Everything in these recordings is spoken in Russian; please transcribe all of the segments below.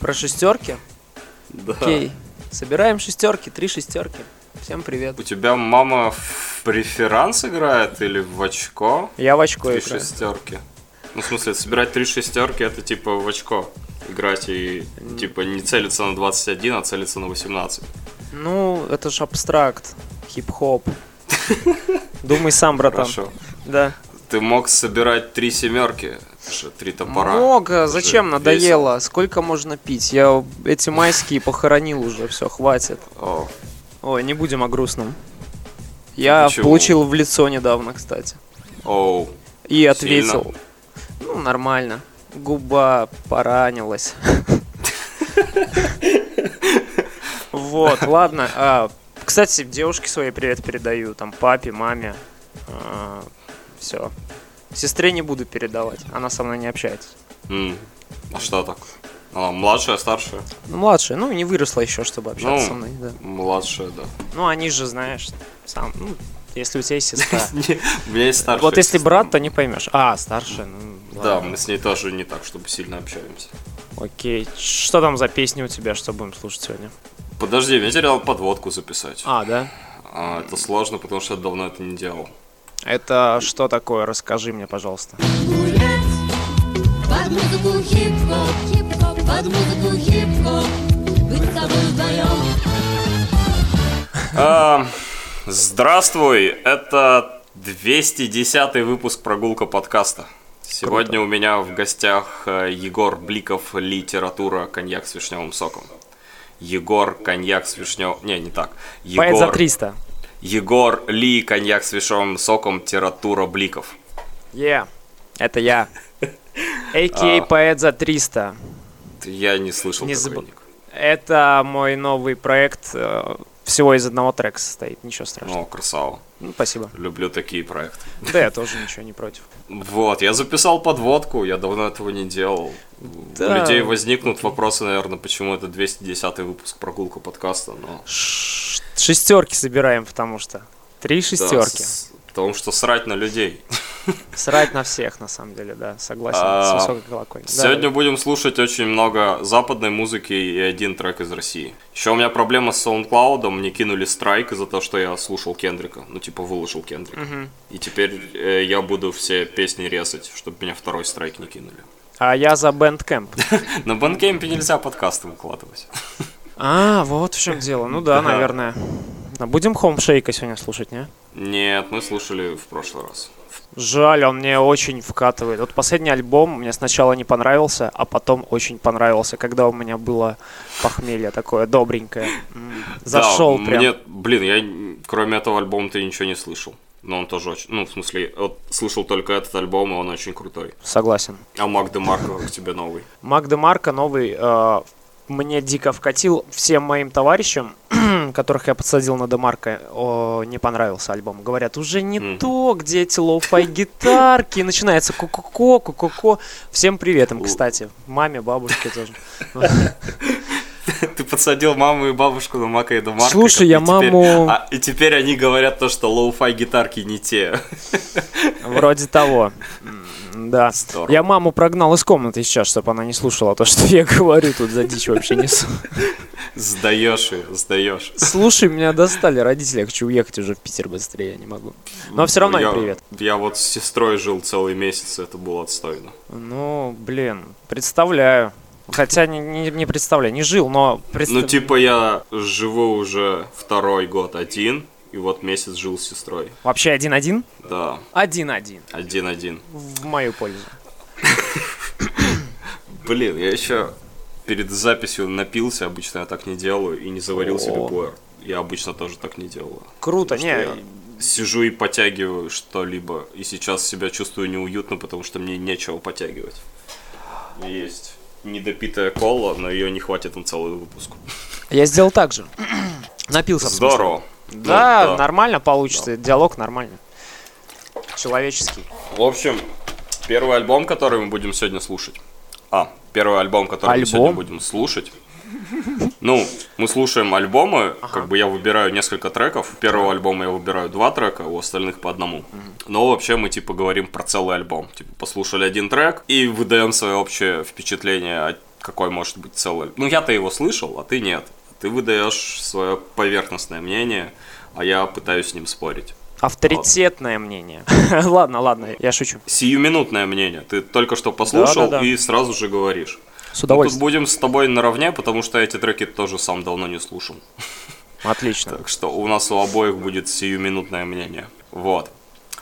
Про шестерки? Да. Окей. Собираем шестерки, три шестерки. Всем привет. У тебя мама в преферанс играет или в очко? Я в очко Три играю. шестерки. Ну, в смысле, собирать три шестерки это типа в очко играть и типа не целиться на 21, а целиться на 18. Ну, это же абстракт. Хип-хоп. Думай сам, братан. Хорошо. Да. Ты мог собирать три семерки, же три топора. Много. Это Зачем? весело. Надоело. Сколько можно пить? Я эти майские похоронил уже. Все, хватит. О, Ой, не будем о грустном. Я Почему? получил в лицо недавно, кстати. оу. И ответил. Ну, нормально. Губа поранилась. Вот, ладно. А, Кстати, девушке своей привет передаю. Там папе, маме. Все. Сестре не буду передавать. Она со мной не общается. М, А что так? Она младшая, старшая? Ну, младшая, ну, не выросла еще, чтобы общаться Ну. со мной, да. Младшая, да. Ну, они же, знаешь, сам, ну, если у тебя есть сестра. У меня есть старшая. Вот если брат, то не поймешь. А, старшая, ну, Да, мы с ней тоже не так, чтобы сильно общаемся. Окей. Что там за песни у тебя, что будем слушать сегодня? Подожди, мне надо подводку записать. А, да? А, это сложно, потому что я давно это не делал. Это что такое? Расскажи мне, пожалуйста. гулять Под музыку хип-хоп, под музыку хип-хоп Быть с тобой вдвоем А, Здравствуй, это 210 выпуск прогулка подкаста. Сегодня у меня в гостях э, Егор Бликов, литература, коньяк с вишневым соком. Егор, коньяк с вишневым... Не, не так. Поэт за Егор, 300. Егор Ли, коньяк с вишневым соком, тература Бликов. Е, это я. А.К.А. Поэт за 300. Я не слышал Не заб-. Это мой новый проект. э, Всего из одного трека состоит. Ничего страшного. О, красава. Ну, спасибо. Люблю такие проекты. Да, я тоже ничего не против. Вот, я записал подводку, я давно этого не делал. Да. У людей возникнут вопросы, наверное, почему это 210 выпуск прогулка подкаста, но... Шестерки собираем, потому что. Три да, шестерки. с- потому что срать на людей. Срать на всех, на самом деле, да. Согласен. А, С высокой колокольни. Да, Сегодня будем слушать очень много западной музыки и один трек из России. Еще у меня проблема с SoundCloud, мне кинули страйк из-за того, что я слушал Кендрика. Ну, типа, выложил Кендрика. И теперь э, я буду все песни резать, чтобы меня второй страйк не кинули. А я за Bandcamp. На Бандкемпе нельзя подкасты выкладывать. А, вот в чем дело. Ну да, Да. наверное. А Будем Хомшейка сегодня слушать, не? Нет, мы слушали в прошлый раз. Жаль, он мне очень вкатывает. Вот последний альбом мне сначала не понравился, а потом очень понравился, когда у меня было похмелье такое добренькое. Зашел Да, прям. Мне, блин, я кроме этого альбома-то ничего не слышал. Но он тоже очень... Ну, в смысле, вот слышал только этот альбом, и он очень крутой. Согласен. А Мак Демарко как тебе новый? Мак Демарко новый э, мне дико вкатил. Всем моим товарищам, которых я подсадил на Демарко, о, не понравился альбом. Говорят, уже не Мгм. то, где эти лоу-фай гитарки. Начинается ку-ку-ко, ку-ку-ко. Всем привет им, кстати. Маме, бабушке тоже. Ты подсадил маму и бабушку на Мака и Демарко. Слушай, я маму- а, и теперь они говорят то, что лоу-фай гитарки не те. Вроде того. Да. Здорово. Я маму прогнал из комнаты сейчас, чтобы она не слушала то, что я говорю. Тут за дичь вообще несу. Сдаешь ее, сдаешь. Слушай, меня достали родители. Я хочу уехать уже в Питер быстрее, я не могу. Но все равно я, им привет. Я вот с сестрой жил целый месяц, это было отстойно. Ну, блин, представляю. Хотя не, не, не представляю, не жил, но... представ- Ну, типа, я живу уже второй год один, и вот месяц жил с сестрой. Вообще один-один? Да, Один-один. один-один. В мою пользу. Блин, я еще перед записью напился, обычно я так не делаю, и не заварил себе О. пуэр. Я обычно тоже так не делаю. Круто, не... я Сижу и подтягиваю что-либо, и сейчас себя чувствую неуютно, потому что мне нечего подтягивать. Есть недопитая кола, но ее не хватит на целый выпуск. Я сделал так же. Напился. Здорово. Да, Ну, нормально получится. Диалог нормальный. Человеческий. В общем, первый альбом, который мы будем сегодня слушать. А, первый альбом, который мы Альбом? сегодня будем слушать. Ну, мы слушаем альбомы, как бы я выбираю несколько треков. У первого альбома я выбираю два трека, у остальных по одному. Но вообще мы типа говорим про целый альбом. Типа послушали один трек и выдаем свое общее впечатление от какой может быть целый. Ну, я-то его слышал, а ты нет. Ты выдаешь свое поверхностное мнение, а я пытаюсь с ним спорить. Авторитетное мнение. ладно, ладно, я шучу. Сиюминутное мнение. Ты только что послушал и сразу же говоришь. С Мы тут удовольствием. будем с тобой наравне, потому что эти треки тоже сам давно не слушал. Отлично. Так что у нас у обоих будет сиюминутное мнение. Вот.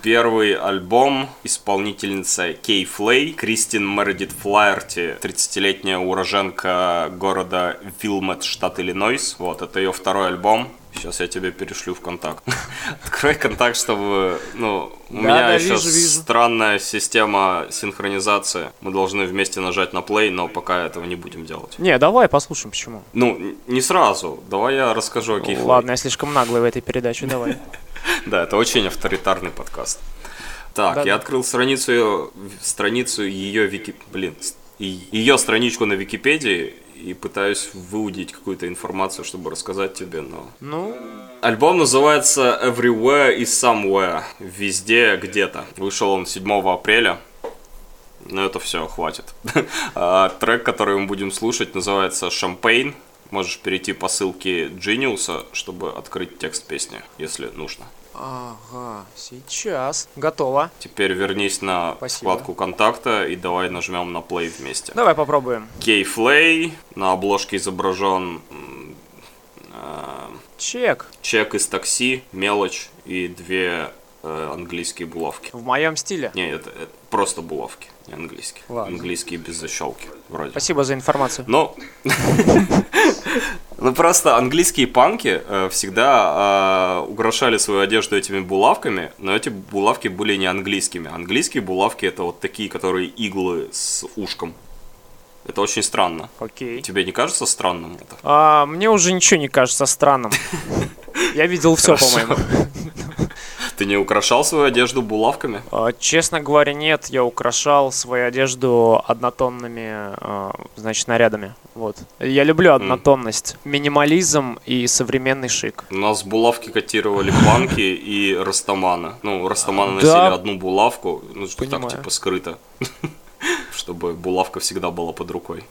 Первый альбом исполнительница Кей Флей, Кристин Мередит Флаерти, 30-летняя уроженка города Вилмет, штат Иллинойс. Вот, это ее второй альбом. Сейчас я тебе перешлю в контакт. Открой контакт, чтобы, ну, у Да, меня да, еще вижу, вижу. странная система синхронизации. Мы должны вместе нажать на play, но пока этого не будем делать. Не, давай послушаем, почему. Ну, не сразу. Давай я расскажу о Кей Флей. Ладно, я слишком наглый в этой передаче, давай. Да, это очень авторитарный подкаст. Так, я открыл страницу страницу ее вики, блин, и- ее страничку на Википедии и пытаюсь выудить какую-то информацию, чтобы рассказать тебе, но Ну, Альбом называется Everywhere is Somewhere. Везде, где-то. Вышел он 7 апреля. Но это все, хватит. А, Трек, который мы будем слушать, называется Champagne. Можешь перейти по ссылке Genius, чтобы открыть текст песни, если нужно. Ага, сейчас. Готово. Теперь вернись на Спасибо. вкладку контакта и давай нажмем на play вместе. Давай попробуем. Кей Флей, на обложке изображен а, Чек. чек из такси, мелочь и две э, английские булавки. В моем стиле. Не, это, это просто булавки, не английские. Ладно. Английские без защелки, вроде. Спасибо за информацию. Ну, ну просто английские панки э, всегда э, украшали свою одежду этими булавками, но эти булавки были не английскими. Английские булавки это вот такие, которые иглы с ушком. Это очень странно. Окей. Тебе не кажется странным это? А, мне уже ничего не кажется странным. Я видел все, по-моему. Ты не украшал свою одежду булавками? А, Честно говоря, нет, я украшал свою одежду однотонными, а, значит, нарядами. Вот. Я люблю однотонность, минимализм и современный шик. У нас булавки котировали панки и растаманы. Ну, растаманы Да. носили одну булавку, ну, что так типа скрыто. Чтобы булавка всегда была под рукой.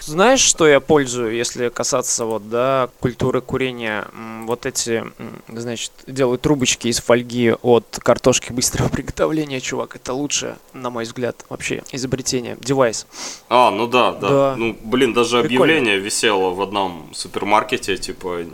Знаешь, что я пользую, если касаться вот, да, культуры курения? Вот эти, значит, делают трубочки из фольги от картошки быстрого приготовления, чувак. Это лучшее, на мой взгляд, вообще изобретение. Девайс. А, ну да, да. Да. Ну, блин, даже Прикольно. объявление висело в одном супермаркете, типа,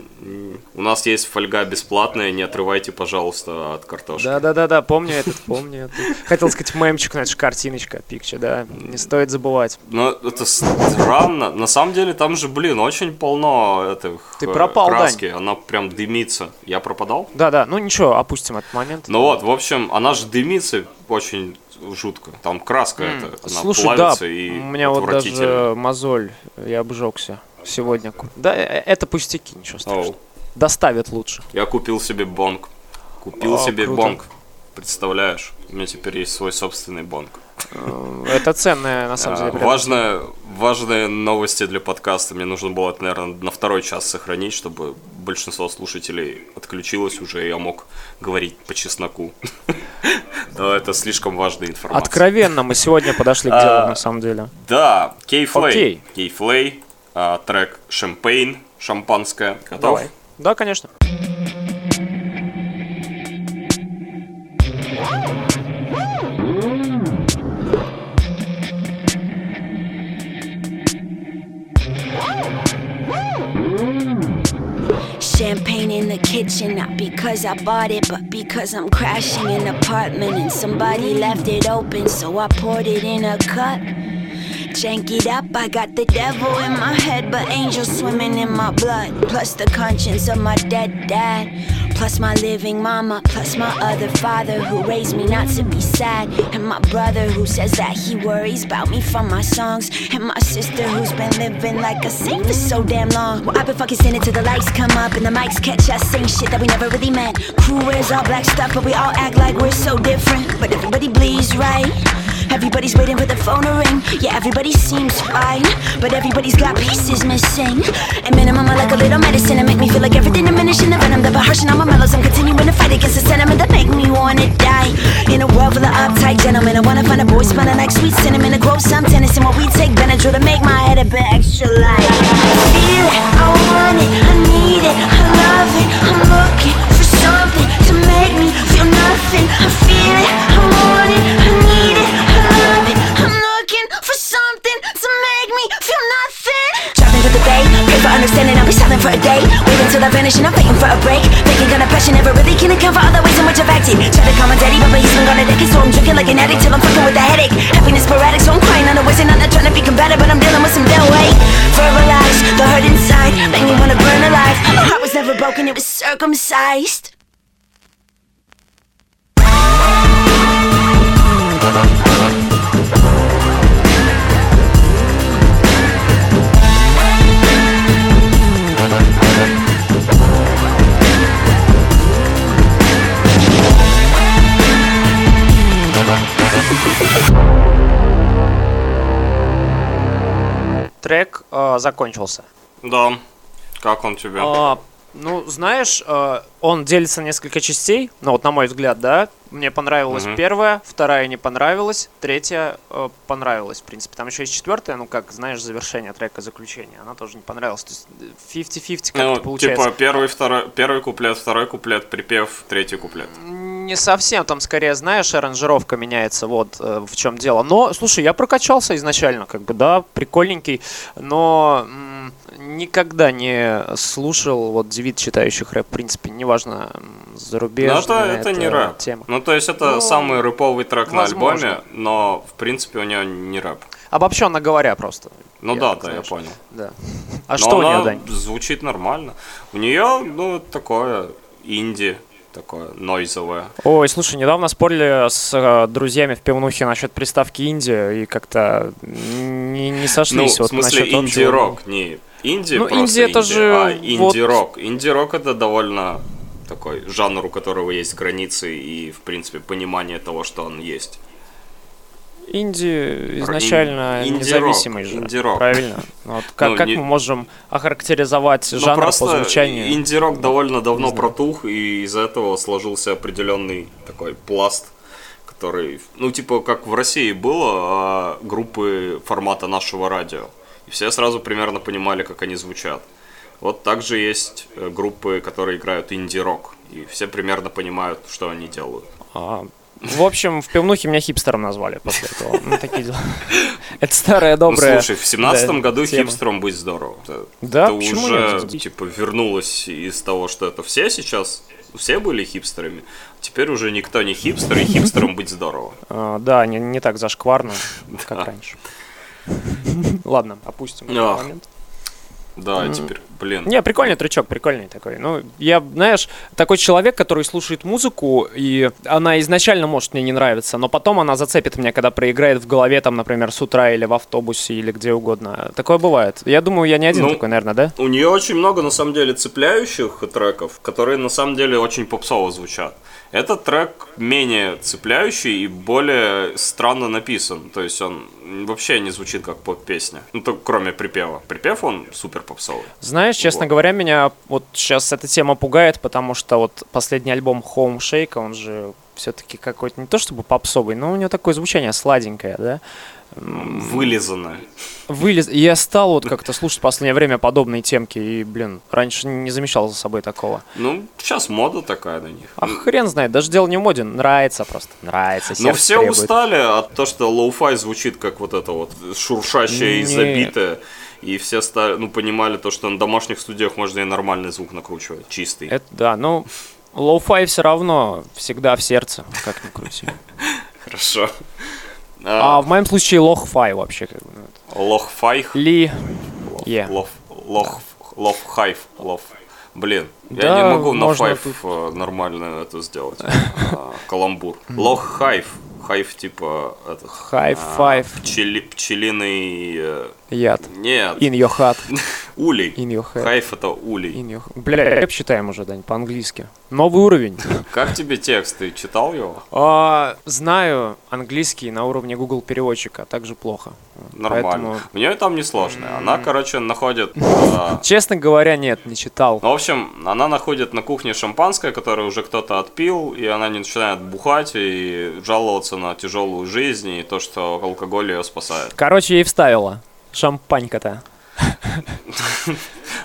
у нас есть фольга бесплатная, не отрывайте, пожалуйста, от картошки. Да-да-да-да, помню этот, помню этот. Хотел сказать мемчик, же картиночка, пикча, да. Не стоит забывать. Но это странно. На самом деле там же, блин, очень полно этих Ты э, пропал, Дань. краски. Она прям дымится. Я пропадал? Да-да, ну ничего, опустим этот момент. Ну вот, в общем, она же дымится очень жутко. Там краска М, эта, она Слушай, да, плавится и у меня вот даже мозоль, я обжегся сегодня. Да, э, это пустяки, ничего страшного. Оу. Доставят лучше. Я купил себе бонг. Купил О, себе круто. бонг. Представляешь? У меня теперь есть свой собственный бонг. Это ценное, на самом А, деле. приобретение. важная, важные новости для подкаста. Мне нужно было это, наверное, на второй час сохранить, чтобы большинство слушателей отключилось уже, и я мог говорить по чесноку. Но это слишком важная информация. Откровенно мы сегодня подошли к А, делу, на самом деле. Да, Кейфлей. Кейфлей, а, трек Шампейн, шампанское. Готов? Давай. Да, конечно. Champagne in the kitchen, not because I bought it, but because I'm crashing an apartment and somebody left it open, so I poured it in a cup. Jank it up, I got the devil in my head, but angels swimming in my blood. Plus the conscience of my dead dad. Plus my living mama, plus my other father who raised me not to be sad. And my brother who says that he worries about me from my songs. And my sister who's been living like a saint for so damn long. Well, I've been fucking sinning till the lights come up and the mics catch us saying shit that we never really meant. Crew wears all black stuff, but we all act like we're so different. But everybody bleeds right. Everybody's waiting for the phone to ring. Yeah, everybody seems fine, but everybody's got pieces missing. At minimum, I like a little medicine to make me feel like drinking like an addict till I'm fucking with a headache. Happiness sporadic, so I'm crying on the ways and I'm not trying to be combative, but I'm dealing with some dead weight. Verbalize the hurt inside, make me wanna burn alive. My heart was never broken, it was circumcised. Трек э, закончился. Да. Как он тебе? А, ну, знаешь, э, он делится на несколько частей, ну вот на мой взгляд, да. Мне понравилась Мгм. первая, вторая не понравилась, третья э, понравилась, в принципе. Там еще есть четвертая, ну как, знаешь, завершение трека, заключение. Она тоже не понравилась. То есть э, 50-50 как-то Ну, получается. типа первый, второй, первый куплет, второй куплет, припев, третий куплет. Не совсем, там скорее, знаешь, аранжировка меняется, вот э, в чем дело. Но, слушай, я прокачался изначально, как бы, да, прикольненький, но м, никогда не слушал вот девиц, читающих рэп, в принципе, неважно, зарубежная Но это, это не рэп. тема. Ну, то есть это Ну, самый рэповый трек на возможно. альбоме, но, в принципе, у него не рэп. Обобщенно говоря просто. Ну Я да, да, я знаешь. понял. Да. А Но что у нее, Дань? звучит нормально. У нее, ну, такое инди, такое нойзовое. Ой, слушай, недавно спорили с э, друзьями в пивнухе насчет приставки Индия и как-то не, не Ну, сошлись. в вот смысле, насчет общего. инди-рок, не инди Ну, просто инди это инди, же а вот- инди-рок. Инди-рок это довольно такой жанр, у которого есть границы и, в принципе, понимание того, что он есть. Инди изначально Ин- независимый же, инди-рок. правильно? Вот как, Ну, как не- мы можем охарактеризовать Ну, жанр просто по звучанию? инди-рок довольно давно протух, и из-за этого сложился определенный такой пласт, который, ну, типа, как в России было, а, группы формата нашего радио. И все сразу примерно понимали, как они звучат. Вот также есть э, группы, которые играют инди-рок, и все примерно понимают, что они делают. А, в общем, в пивнухе меня хипстером назвали после этого. Ну, такие дела. Это старая добрая ну, слушай, в семнадцатом да, году тема. хипстером быть здорово. Это, Да, это почему уже, нет? типа, вернулось из того, что это все сейчас, все были хипстерами. Теперь уже никто не хипстер, и хипстером быть здорово. А, Да, не, не так зашкварно, как раньше. Ладно, опустим этот момент. Да, теперь, блин. Не, прикольный трючок, прикольный такой. Ну, я, знаешь, такой человек, который слушает музыку, и она изначально может мне не нравиться, но потом она зацепит меня, когда проиграет в голове, там, например, с утра или в автобусе, или где угодно. Такое бывает. Я думаю, я не один Ну, такой, наверное, да? У нее очень много, на самом деле, цепляющих треков, которые, на самом деле, очень попсово звучат. Этот трек менее цепляющий и более странно написан. То есть он вообще не звучит как поп-песня. Ну, только кроме припева. Припев, он супер попсовый. Знаешь, честно Вот. говоря, меня вот сейчас эта тема пугает, потому что вот последний альбом Home Shake, он же все-таки какой-то не то чтобы попсовый, но у него такое звучание сладенькое, да? Вылизанное. Вылез... и Я стал вот как-то слушать в последнее время подобные темки, и, блин, раньше не замечал за собой такого. Ну, сейчас мода такая на них. А хрен знает, даже дело не в моде, нравится просто, нравится, Но Ну, все требует. устали от того, что лоу-фай звучит как вот это вот шуршащее и Не. забитое. И все стали, ну, понимали то, что на домашних студиях можно и нормальный звук накручивать, чистый. Это да, ну, лоу-фай все равно всегда в сердце, как ни крути. Хорошо. А в моем случае лох-фай вообще. как бы, ну, Лох-фай. Ли... Е. Лох, лох, лох, hive, лох. Блин, я не могу на файф тут. э, нормально это сделать. А, Каламбур. Лох хайф. Хайф типа этот. High а, five. пчели- пчелиный. э, Яд. Нет. In your heart. Улей. In your head. Hive это улей. In your... Бля, рэп читаем уже, Дань, по-английски. Новый уровень. Как тебе текст? Ты читал его? А, знаю английский на уровне Google переводчика, а также плохо. Нормально. Поэтому- У нее там несложно. Она, короче, находит... а, Честно говоря, нет, не читал. Ну, в общем, она находит на кухне шампанское, которое уже кто-то отпил, и она не начинает бухать и жаловаться на тяжелую жизнь и то, что алкоголь ее спасает. Короче, ей вставила. Шампанька-то.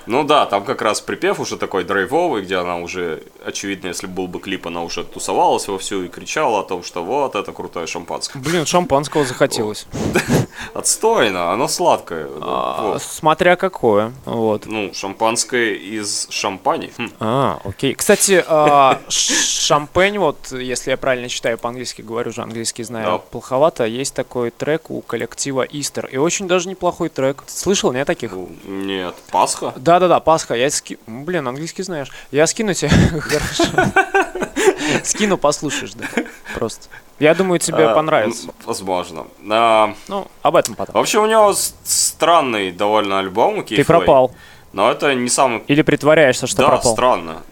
Ну да, там как раз припев уже такой драйвовый, где она уже, очевидно, если был бы клип, она уже тусовалась вовсю и кричала о том, что вот, это крутое шампанское. Блин, шампанского захотелось. Отстойно, оно сладкое. А. Смотря какое. Вот. Ну, шампанское из шампани. Хм. А, окей. Кстати, а, ш- шампень, вот, если я правильно читаю по-английски, говорю же, английский знаю плоховато, есть такой трек у коллектива Истер. И очень даже неплохой трек. Слышал, не таких? Нет, Пасха? Да-да-да, Пасха, я ски... Блин, английский знаешь. Я скину тебе. Хорошо. Скину, послушаешь, да. Просто. Я думаю, тебе А, понравится. Возможно. А, Ну, об этом потом. Вообще у него странный довольно альбом у Ты пропал. Но это не самый... Или притворяешься, что да, пропал? странно.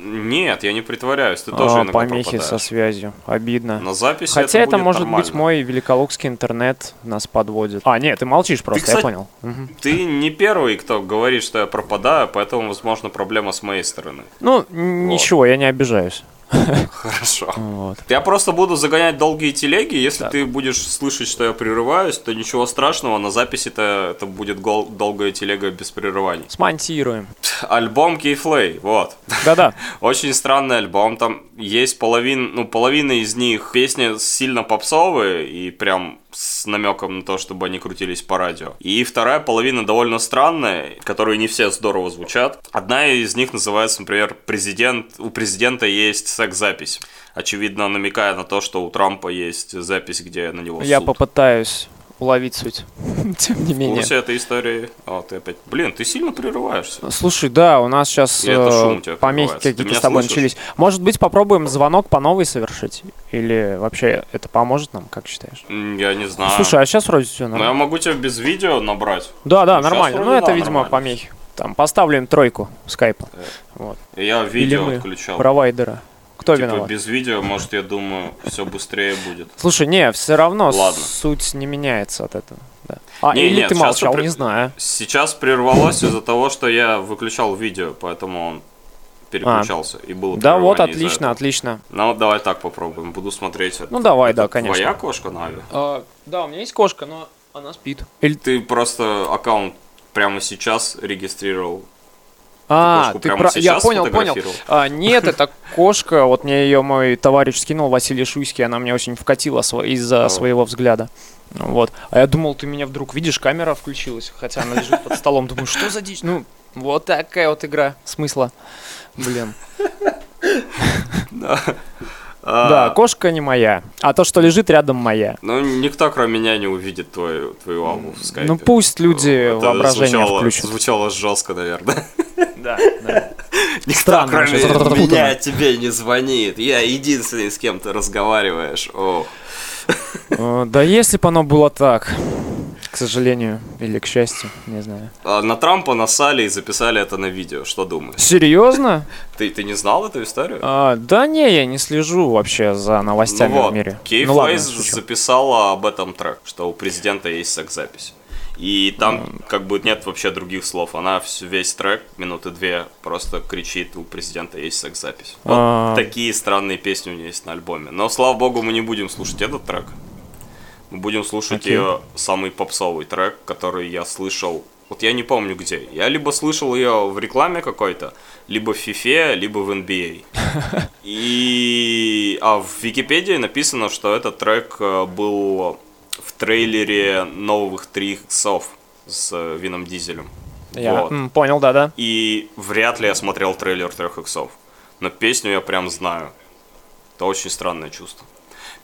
Нет, я не притворяюсь, ты тоже А, иногда помехи со пропадаешь. связью. Обидно. На записи Хотя это, будет может нормально. быть мой великолукский интернет нас подводит. А, нет, ты молчишь просто, кстати, я понял. Ты не первый, кто говорит, что я пропадаю, поэтому, возможно, проблема с моей стороны. Ну, н- ничего, я не обижаюсь. Хорошо. Вот. Я просто буду загонять долгие телеги. Если ты будешь слышать, что я прерываюсь, то ничего страшного. На записи-то это будет гол- долгая телега без прерываний. Смонтируем. Альбом Кейфлей, вот. Да-да. Очень странный альбом. Там есть половина, ну, половина из них песни сильно попсовые и прям с намеком на то, чтобы они крутились по радио. И вторая половина довольно странная, которые не все здорово звучат. Одна из них называется, например, «Президент». У президента есть секс-запись. Очевидно, намекая на то, что у Трампа есть запись, где на него Я суд. попытаюсь уловить суть. Тем не В менее. курсе этой истории. О, ты опять... Блин, ты сильно прерываешься. Слушай, да, у нас сейчас Или тебя помехи какие-то с тобой слышишь? начались. Может быть, попробуем звонок по новой совершить? Или вообще это поможет нам, как считаешь? Я не знаю. Слушай, а сейчас вроде все Ну, я нормально. могу тебя без видео набрать. Да, да, ну, нормально. Ну, это, да, видимо, нормально. помехи. Там поставлю им тройку скайпа. Вот. Я Или видео мы, отключал. провайдера. Кто Типа виноват? без видео, может, я думаю, все быстрее будет. Слушай, не, все равно Ладно. суть не меняется от этого. Да. А, Не, или нет, ты молчал, при- не знаю. Сейчас прервалось из-за того, что я выключал видео, поэтому он переключался. И было Да, вот, отлично, этого. отлично. Ну, вот давай так попробуем. Буду смотреть. Ну, давай, да, Это конечно. Твоя кошка, Нави? да, у меня есть кошка, но она спит. Или... Ты просто аккаунт прямо сейчас регистрировал. А, ты про... Я понял, понял. А, нет, это кошка. Вот мне ее мой товарищ скинул, Василий Шуйский. Она мне очень вкатила из-за своего взгляда. Вот. А я думал, ты меня вдруг видишь, камера включилась. Хотя она лежит под столом. Думаю, что за дичь? Ну, вот такая вот игра смысла. Блин. А, Да, кошка не моя. А то, что лежит рядом, моя. Ну, никто, кроме меня, не увидит твою, твою аву в скайпе. Ну пусть люди Это воображение звучало, включат. Звучало жестко, наверное. Да, да. Никто, Странно, кроме меня, тебе не звонит. Я единственный, с кем ты разговариваешь. Ох. Э, Да если бы оно было так, к сожалению, или к счастью, не знаю. А На Трампа насали и записали это на видео. Что думаешь? Серьезно? Ты, ты не знал эту историю? А, да не, я не слежу вообще за новостями ну вот, в мире. Кейф ну ладно, записала об этом трек, что у президента есть секс-запись. И там как бы нет вообще других слов. Она всю- весь трек, минуты две, просто кричит, у президента есть секс-запись. Вот А. такие странные песни у нее есть на альбоме. Но, слава богу, мы не будем слушать этот трек. Мы будем слушать ее самый попсовый трек, который я слышал. Вот я не помню где. Я либо слышал ее в рекламе какой-то, либо в FIFA, либо в NBA. И... А в Википедии написано, что этот трек э, был трейлере новых три иксов с э, Вином Дизелем. Я Вот. м, понял, да-да. И вряд ли я смотрел трейлер трех иксов. Но песню я прям знаю. Это очень странное чувство.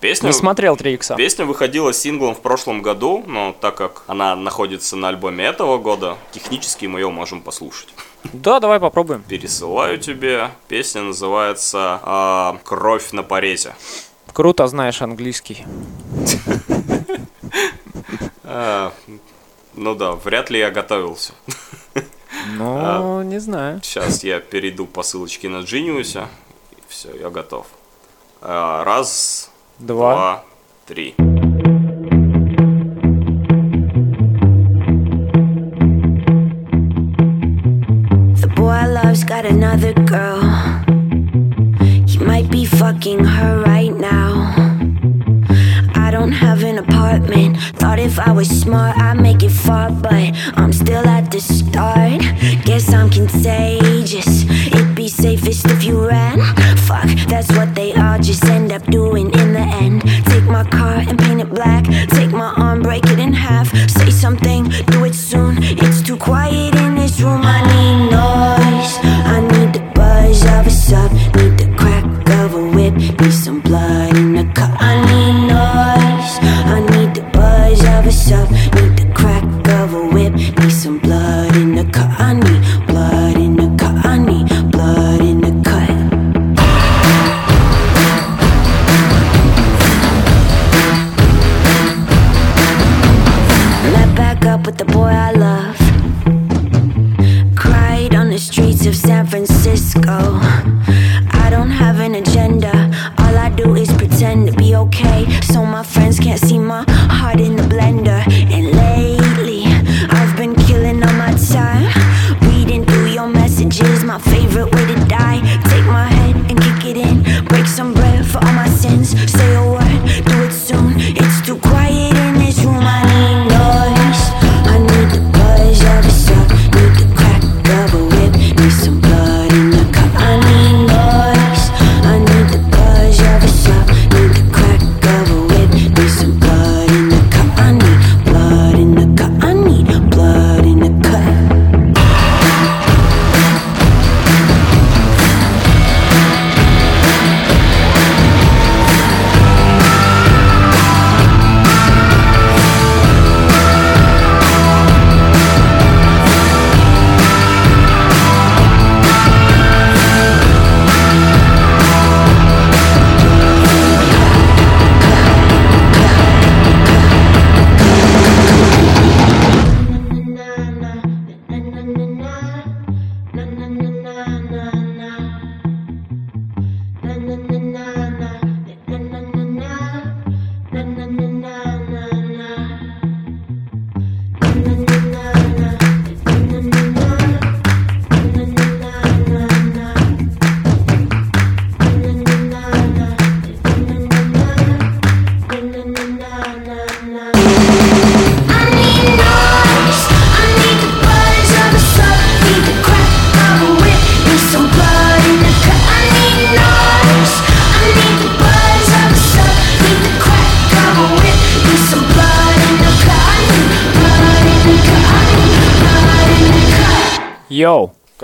Песня, Не смотрел 3 икса. песня выходила синглом в прошлом году, но так как она находится на альбоме этого года, технически мы ее можем послушать. Да, давай попробуем. Пересылаю тебе. Песня называется а, «Кровь на порезе». Круто знаешь английский. А, ну да, вряд ли я готовился. Ну, не знаю. Сейчас я перейду по ссылочке на Genius. Все, я готов. А, Раз, Два. три. Boy love's got another girl. Fucking her right now. I don't have an apartment. Thought if I was smart, I'd make it far, but I'm still at the start. Guess I'm contagious. It'd be safest if you ran. Fuck, that's what they all just end up doing in the end. Take my car and paint it black. Take my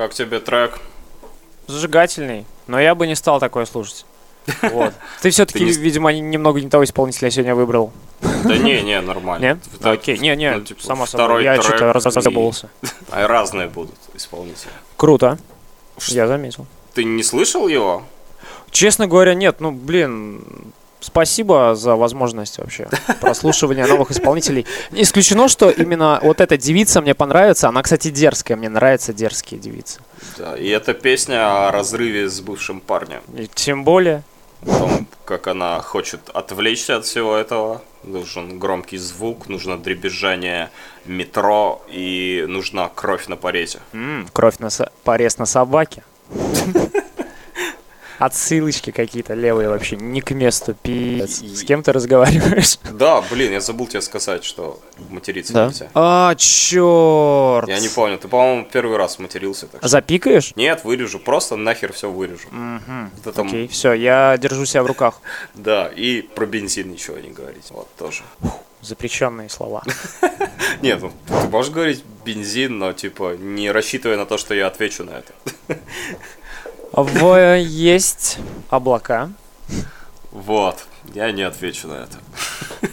Как тебе трек? зажигательный, но я бы не стал такое слушать. Вот. Ты все-таки, не видимо, немного не того исполнителя сегодня выбрал. Да не, не, нормально. Нет? Да, Окей, не, не, ну, типа, второй собой. Я что-то разобрался. А разные будут исполнители. Круто. Я заметил. Ты не слышал его? Честно говоря, нет. Ну, блин, спасибо за возможность вообще прослушивания новых исполнителей. Не исключено, что именно вот эта девица мне понравится. Она, кстати, дерзкая. Мне нравятся дерзкие девицы. Да. И это песня о разрыве с бывшим парнем. И тем более... О том, как она хочет отвлечься от всего этого. Нужен громкий звук, нужно дребезжание метро и нужна кровь на порезе. м, кровь на со- порез на собаке. Отсылочки какие-то левые вообще, не к месту, пиздец. С кем ты разговариваешь? Да, блин, я забыл тебе сказать, что материться нельзя. А, черт. Я не помню, ты, по-моему, первый раз матерился. Так Запикаешь? Нет, вырежу, просто нахер все вырежу. Это там- Окей, все, я держу себя в руках. Да, и про бензин ничего не говорить. Вот тоже. Запрещенные слова. Нет, ну, ты можешь говорить бензин, но типа не рассчитывая на то, что я отвечу на это. В есть облака. Вот, я не отвечу на это.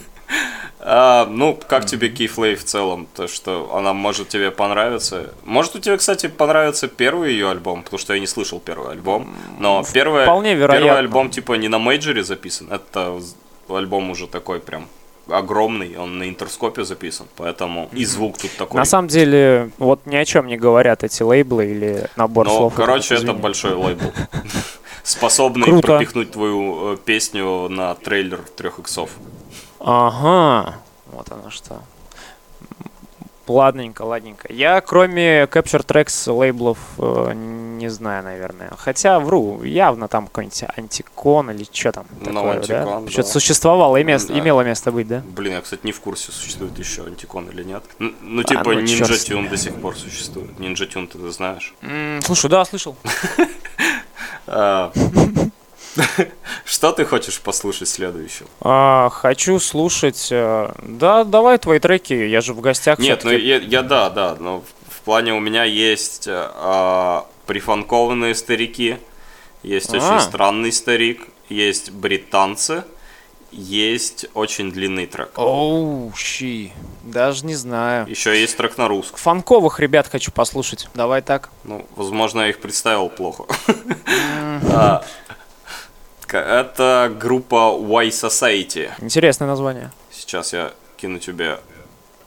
А, ну, как тебе Кейфлей в целом? То, что она может тебе понравиться. Может у тебя, кстати, понравится первый ее альбом, потому что я не слышал первый альбом. Но первый, вполне вероятно. первый альбом типа не на мейджоре записан, это альбом уже такой прям огромный, он на интерскопе записан, поэтому и звук тут такой. На самом деле, вот ни о чем не говорят эти лейблы или набор Ну, слов. короче, это Извини. большой лейбл. Способный Круто. пропихнуть твою э, песню на трейлер трех иксов. Ага, вот оно что. Ладненько, ладненько. Я, кроме Capture Tracks лейблов, э, не знаю, наверное. Хотя, вру, явно там какой-нибудь антикон или что там Ну, такое, Антикон, да. Что-то существовало, име- Да. имело место быть, да? Блин, я, кстати, не в курсе, существует еще антикон или нет. Ну, типа, ну, Ninja чёрт с Tune до сих пор существует. Ninja Tune ты знаешь. М, слушай, да, слышал. Что ты хочешь послушать следующего? А, хочу слушать... э, да, давай твои треки, я же в гостях Нет, ну я, я да, да, но в, плане у меня есть а, прифанкованные старики, есть А. очень странный старик, есть британцы, есть очень длинный трек. Оу, щи. Даже не знаю. Еще есть трек на русском. Фанковых ребят хочу послушать. Давай так. Ну, возможно, я их представил плохо. А, к- Это группа Y Society. Интересное название. Сейчас я кину тебе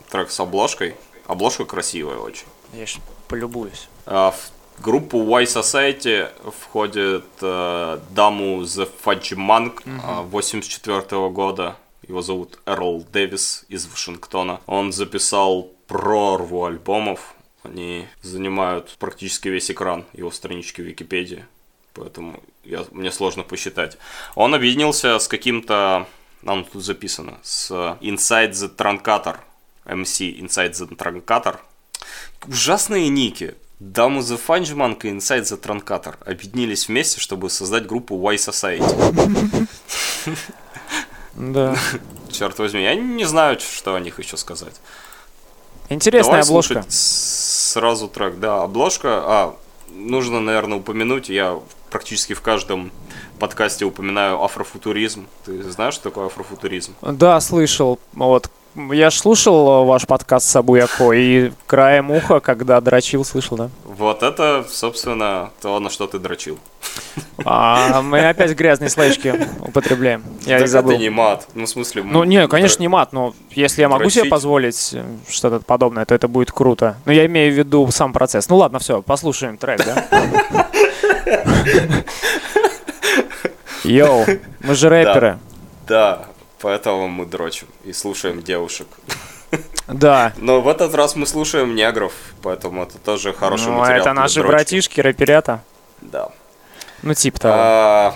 трек с обложкой. Обложка красивая очень. Я сейчас полюбуюсь. А, В группу Y Society входит э, Даму The Fudge Monk 84 года. Его зовут Эрл Дэвис из Вашингтона. Он записал прорву альбомов. Они занимают практически весь экран его странички в Википедии. Поэтому я, мне сложно посчитать. Он объединился с каким-то... Оно тут записано. С Inside the Truncator. MC Inside the Truncator. Ужасные ники. Даму The Fungemonk и Inside the Truncator объединились вместе, чтобы создать группу Y Society. Да. Черт возьми, я не знаю, что о них еще сказать. Интересная Давай обложка. сразу трек. Да, обложка. А, нужно, наверное, упомянуть. Я практически в каждом подкасте упоминаю афрофутуризм. Ты знаешь, что такое афрофутуризм? Да, слышал. Вот. Я ж слушал э, ваш подкаст с Абуяко и краем уха, когда дрочил, слышал, да? Вот это, собственно, то, на что ты дрочил. А мы опять грязные слоечки употребляем. Я Так их забыл. это не мат. Ну, в смысле... Ну, не, конечно, не мат, но если я могу себе Дрочить. позволить э, что-то подобное, то это будет круто. Но я имею в виду сам процесс. Ну ладно, все, послушаем трек, да? Йоу, мы же рэперы. Да, поэтому мы дрочим и слушаем девушек. Да. Но в этот раз мы слушаем негров, поэтому это тоже хороший Ну, материал. это наши дрочки. братишки, рэперята. Да. Ну, типа того. А,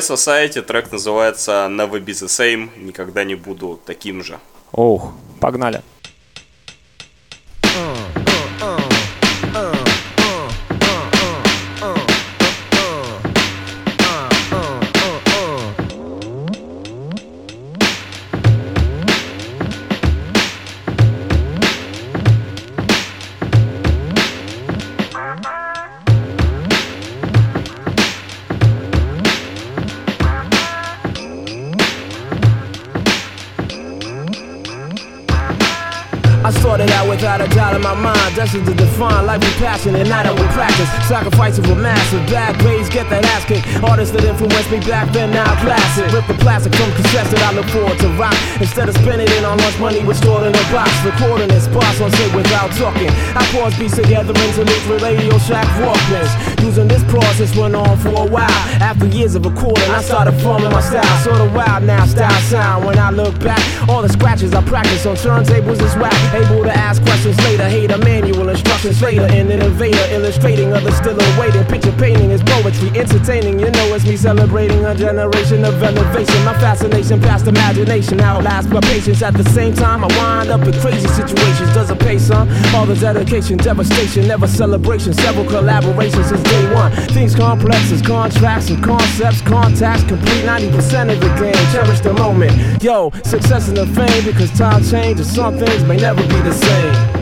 Society трек называется Never Be The Same, никогда не буду таким же. Ух, погнали. fine. Life passion and not out with practice. Sacrifice of a massive bad grades, get that ass kicked. Artists that influenced me back then now classic. Rip the plastic from cassettes that I look forward to rock. Instead of spending it on lunch money, was stored in a box. Recording this boss on tape without talking. I pause beats together into loops with Radio Shack Walkmans. Using this process went on for a while. After years of recording, I started forming my style. Sort of wild now, style sound. When I look back, all the scratches I practiced on turntables is whack. Able to ask questions later, hater manual instructions later. Illustrating others still awaiting. Picture painting is poetry, entertaining. You know it's me celebrating a generation of elevation. My fascination past imagination outlasts my patience. At the same time, I wind up in crazy situations. Does it pay some? All the dedication, devastation, never celebration. Several collaborations since day one. Things complex as contracts and concepts, contacts, complete 90% of the game. Cherish the moment. Yo, success and the fame because time changes. Some things may never be the same.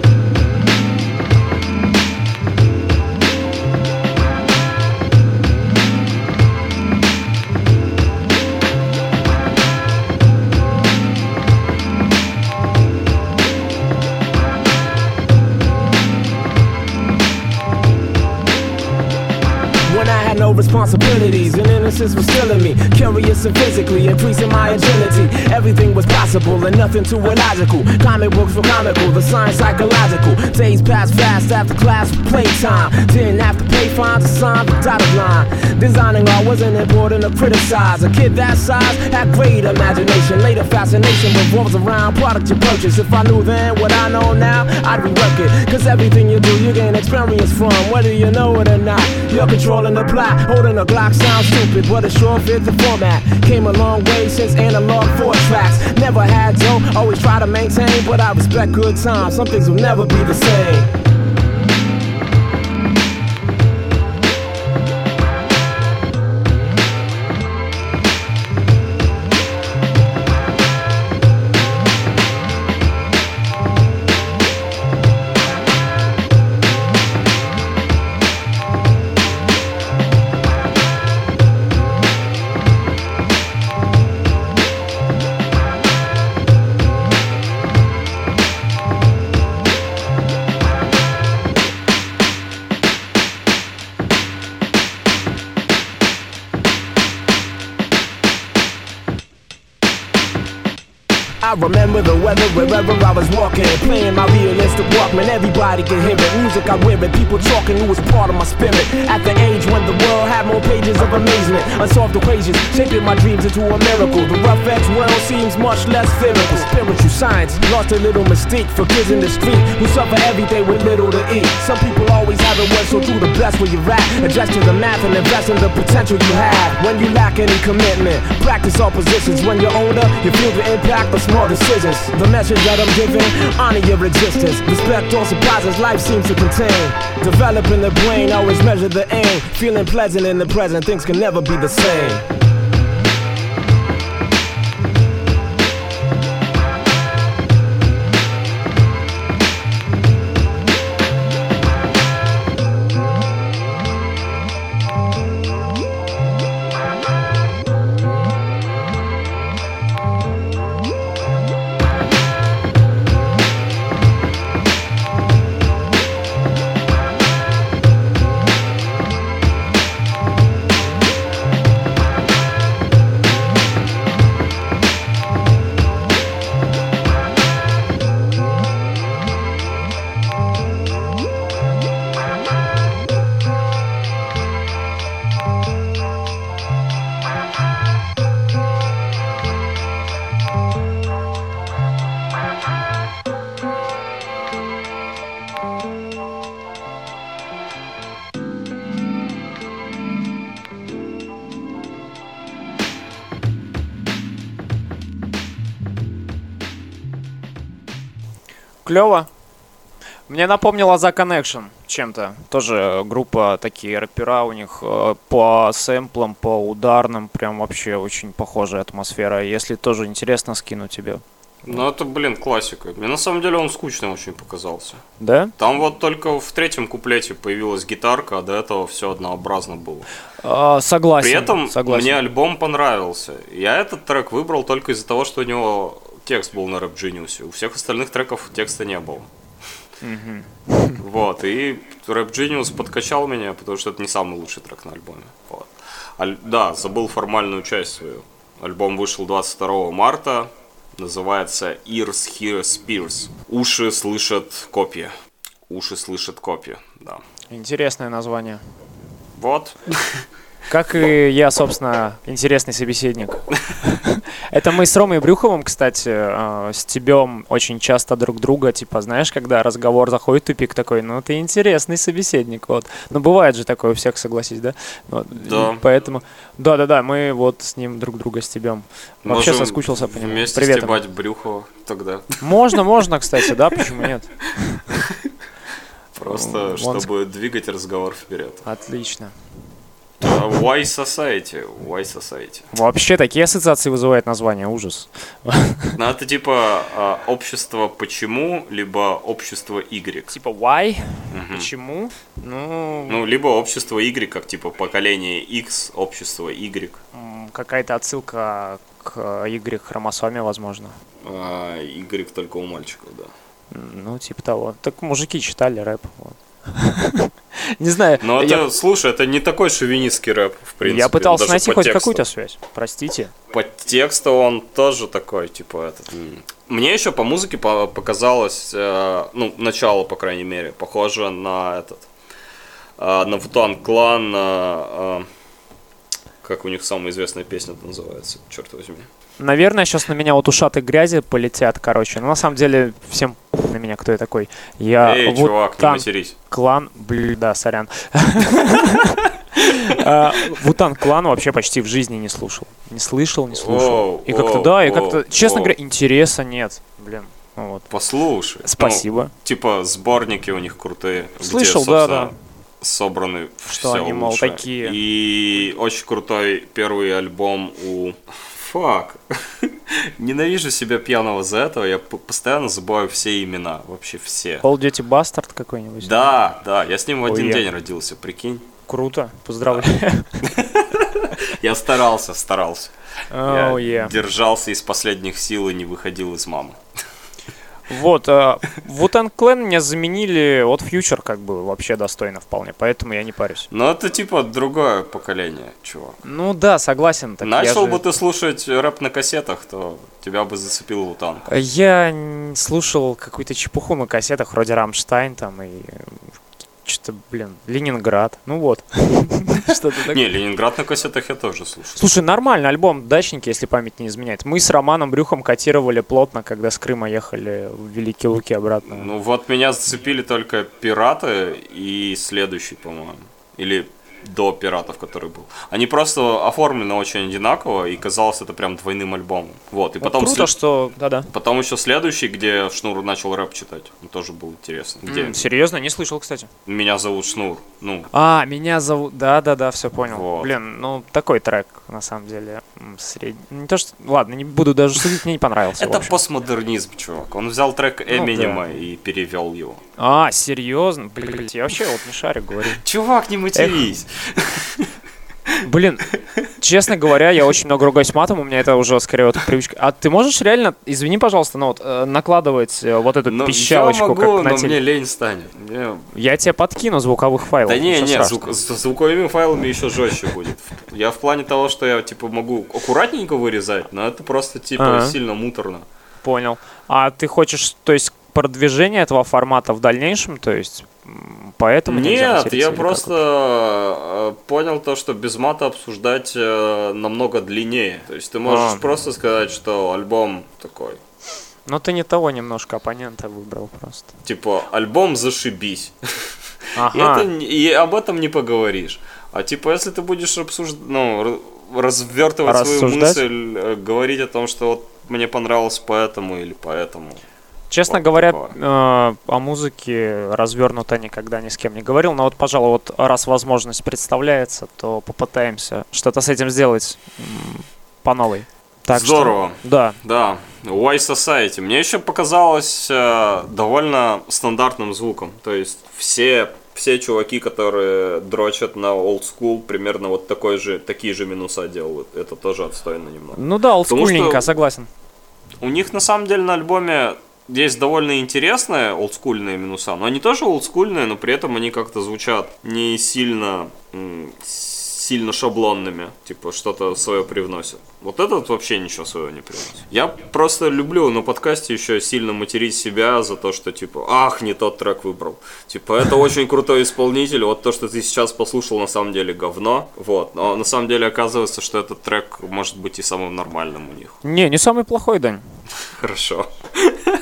Responsibilities, and innocence was still in me. Curious and physically, increasing my agility. Everything was possible and nothing too illogical. Comic books were comical, the science psychological. Days passed fast after class playtime. Didn't have to pay fines or sign the dotted line. Designing art wasn't important to criticize. A kid that size had great imagination. Later fascination revolves around product you purchase. If I knew then what I know now, I'd rework it. Cause everything you do, you gain experience from. Whether you know it or not, you're controlling the plot. Holding a Glock sounds stupid, but it sure fits the format. Came a long way since analog four tracks. Never had dough, always try to maintain, but I respect good times. Some things will never be the same. Wherever I was walking. Playing my realistic Walkman, everybody could hear it. Music I wear it, people talking, it was part of my spirit. At the age when the world had more pages of amazement, unsolved equations shaping my dreams into a miracle. The rough edge world seems much less lyrical. Spiritual science lost a little mystique for kids in the street who suffer every day with little to eat. Some people always have it worse, so do the best where you're at. Adjust to the math and invest in the potential you have. When you lack any commitment, practice all positions. When you're older, you feel the impact of small decisions. The message that I'm giving, honor your existence. Respect all surprises life seems to contain. Developing the brain, always measure the aim. Feeling pleasant in the present, things can never be the same. Клево. Мне напомнило за Connection чем-то. Тоже группа такие рэпера у них э, по сэмплам, по ударным, прям вообще очень похожая атмосфера. Если тоже интересно, скину тебе. Ну, это, блин, классика. Мне на самом деле он скучным очень показался. Да? Там вот только в третьем куплете появилась гитарка, а до этого все однообразно было. А, согласен. При этом согласен. мне альбом понравился. Я этот трек выбрал только из-за того, что у него текст был на Rap Genius. У всех остальных треков текста не было. Вот, и Rap Genius подкачал меня, потому что это не самый лучший трек на альбоме. Вот. Аль- да, забыл формальную часть свою. Альбом вышел 22 марта, называется Ears Hear Spears. Уши слышат копья. Уши слышат копья, да. Интересное название. Вот. Как и я, собственно, интересный собеседник. Это мы с Ромой Брюховым, кстати, э, стебем очень часто друг друга, типа, знаешь, когда разговор заходит в тупик такой, ну ты интересный собеседник, вот. Ну бывает же такое у всех, согласись, да? Вот, Да. Поэтому, да-да-да, мы вот с ним друг друга стебем. Вообще Можем соскучился по нему. Вместе Привет. ему. стебать Брюхова тогда. Можно, можно, кстати, да, почему нет? Просто Он чтобы двигать разговор вперед. Отлично. А, Why Society? Why Society? Вообще такие ассоциации вызывает название, ужас. Ну, это типа а, общество почему, либо общество Y. Типа why? Почему? Ну, Ну, либо общество Y, как типа поколение X, общество Y. какая-то отсылка к Y-хромосоме, возможно. А, Y только у мальчиков, да. Ну, типа того. Так мужики читали рэп. вот. Не знаю. Но я- это, слушай, это не такой шовинистский рэп, в принципе. Я пытался найти хоть какую-то связь. Простите. По тексту он тоже такой, типа, этот... Мне еще по музыке по- показалось, э, ну, начало, по крайней мере, похоже на этот... э, на Вутан Клан, э, как у них самая известная песня называется, черт возьми. Наверное, сейчас на меня вот ушаты грязи полетят, короче. Но на самом деле всем на меня кто я такой. Я Эй, вот чувак, не там матерись. клан, блин, да, сорян. Вутан клан вообще почти в жизни не слушал. Не слышал, не слушал. И как-то, да, и как-то, честно говоря, интереса нет. Блин, ну вот. Послушай. Спасибо. Ну, типа, сборники у них крутые. Слышал, где, да, да. Собраны Что все они, мол, лучшее. такие. И очень крутой первый альбом у... Фак. Ненавижу себя пьяного за этого. Я постоянно забываю все имена. Вообще все. Call of Duty Bastard какой-нибудь. Да, да, я с ним в один Ой, я- день родился, прикинь. Круто, поздравляю. Я старался, старался. Oh, я yeah. держался из последних сил и не выходил из мамы. Вот, Вутан Клен меня заменили от Future, как бы, вообще достойно вполне, поэтому я не парюсь. Но это типа другое поколение, чувак. Ну да, согласен. Так Начал же- бы ты слушать рэп на кассетах, то тебя бы зацепил Лутан. Я слушал какую-то чепуху на кассетах, вроде Рамштайн там и что-то, блин, Ленинград. Ну вот. Не, Ленинград на кассетах я тоже слушал. Слушай, нормально, альбом «Дачники», если память не изменяет. Мы с Романом Брюхом котировали плотно, когда с Крыма ехали в Великие Луки обратно. Ну вот меня зацепили только пираты и следующий, по-моему. Или до пиратов, который был. Они просто оформлены очень одинаково, и казалось это прям двойным альбомом. Вот, и Вот потом, круто, след- что... Да-да. потом еще следующий, где Шнур начал рэп читать. Он тоже был интересный. Где М, Серьезно? Не слышал, кстати. меня зовут Шнур. Ну, А, меня зовут... Да-да-да, все понял. Вот. Блин, ну такой трек, на самом деле, средний. Не то, что... Ладно, не буду даже судить, мне не понравился. это постмодернизм, чувак. Он взял трек Ну Эминема и перевел его. А, серьезно? Блин, я вообще вот не шарю, говорю. Чувак, не матерись. Блин, честно говоря, я очень много ругаюсь матом, у меня это уже скорее вот привычка. А ты можешь реально, извини, пожалуйста, но вот э, накладывать э, вот эту Ну, пищалочку, я могу, как на но теле- мне лень станет. Мне- Я тебе подкину звуковых файлов. Да не, не, звук- с звуковыми файлами еще жестче будет. Я в плане того, что я типа могу аккуратненько вырезать, но это просто типа сильно муторно. Понял. А ты хочешь, то есть, продвижение этого формата в дальнейшем, то есть, поэтому Нет, я или как просто э, понял то, что без мата обсуждать э, намного длиннее. То есть ты можешь А. просто сказать, что альбом такой. Ну ты не того немножко оппонента выбрал просто. Типа, альбом зашибись. И, Ага. это, не- и об этом не поговоришь. А типа, если ты будешь обсуждать, ну, развертывать свою Рассуждать? мысль, э, говорить о том, что вот мне понравилось поэтому или поэтому. Честно Вот говоря, э, о музыке развернуто никогда ни с кем не говорил, но вот, пожалуй, вот раз возможность представляется, то попытаемся что-то с этим сделать по новой. Так что- Здорово. да. Да, Why Society. Мне еще показалось э, довольно стандартным звуком. То есть все, все чуваки, которые дрочат на old school, примерно вот такой же, такие же минуса делают. Это тоже отстойно немного. Ну да, олдскульненько, что- согласен. У них на самом деле на альбоме есть довольно интересные олдскульные минуса, но они тоже олдскульные, но при этом они как-то звучат не сильно сильно шаблонными, типа что-то свое привносят. Вот этот вообще ничего своего не привносит. Я просто люблю на подкасте еще сильно материть себя за то, что типа, ах, не тот трек выбрал. Типа, это очень крутой исполнитель, вот то, что ты сейчас послушал, на самом деле говно. Вот, но на самом деле оказывается, что этот трек может быть и самым нормальным у них. Не, не самый плохой, Дань. Хорошо.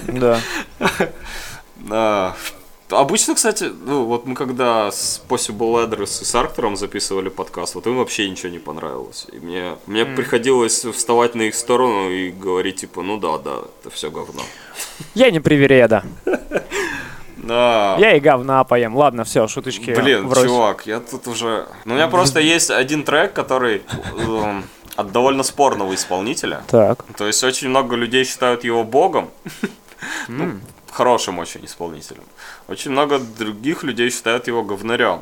Да. Обычно, кстати, ну вот мы когда с Possible Address и с Арктером записывали подкаст, вот им вообще ничего не понравилось. И мне, мне приходилось вставать на их сторону и говорить, типа, ну да, да, это все говно. Я не привереда. Да. Я и говна поем. Ладно, все, шуточки. Блин, врозь. чувак, я тут уже... Ну, у меня просто есть один трек, который эм, от довольно спорного исполнителя. Так. То есть очень много людей считают его богом. Ну, хорошим очень исполнителем. Очень много других людей считают его говнарем.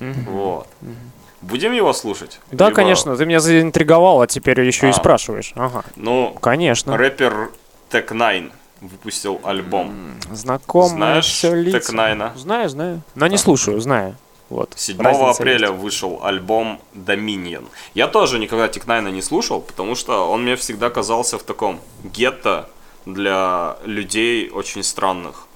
Вот. Будем его слушать? Да, Либо, конечно, ты меня заинтриговал, а теперь еще и А. спрашиваешь. Ага. Ну, Конечно. рэпер Tech Nine выпустил альбом. Знакомые Знаешь все лица. Tech Nine? Знаю, знаю. Но не слушаю, знаю. Вот. 7 разница апреля есть. вышел альбом Dominion. Я тоже никогда Тикнайна не слушал, потому что он мне всегда казался в таком гетто для людей очень странных.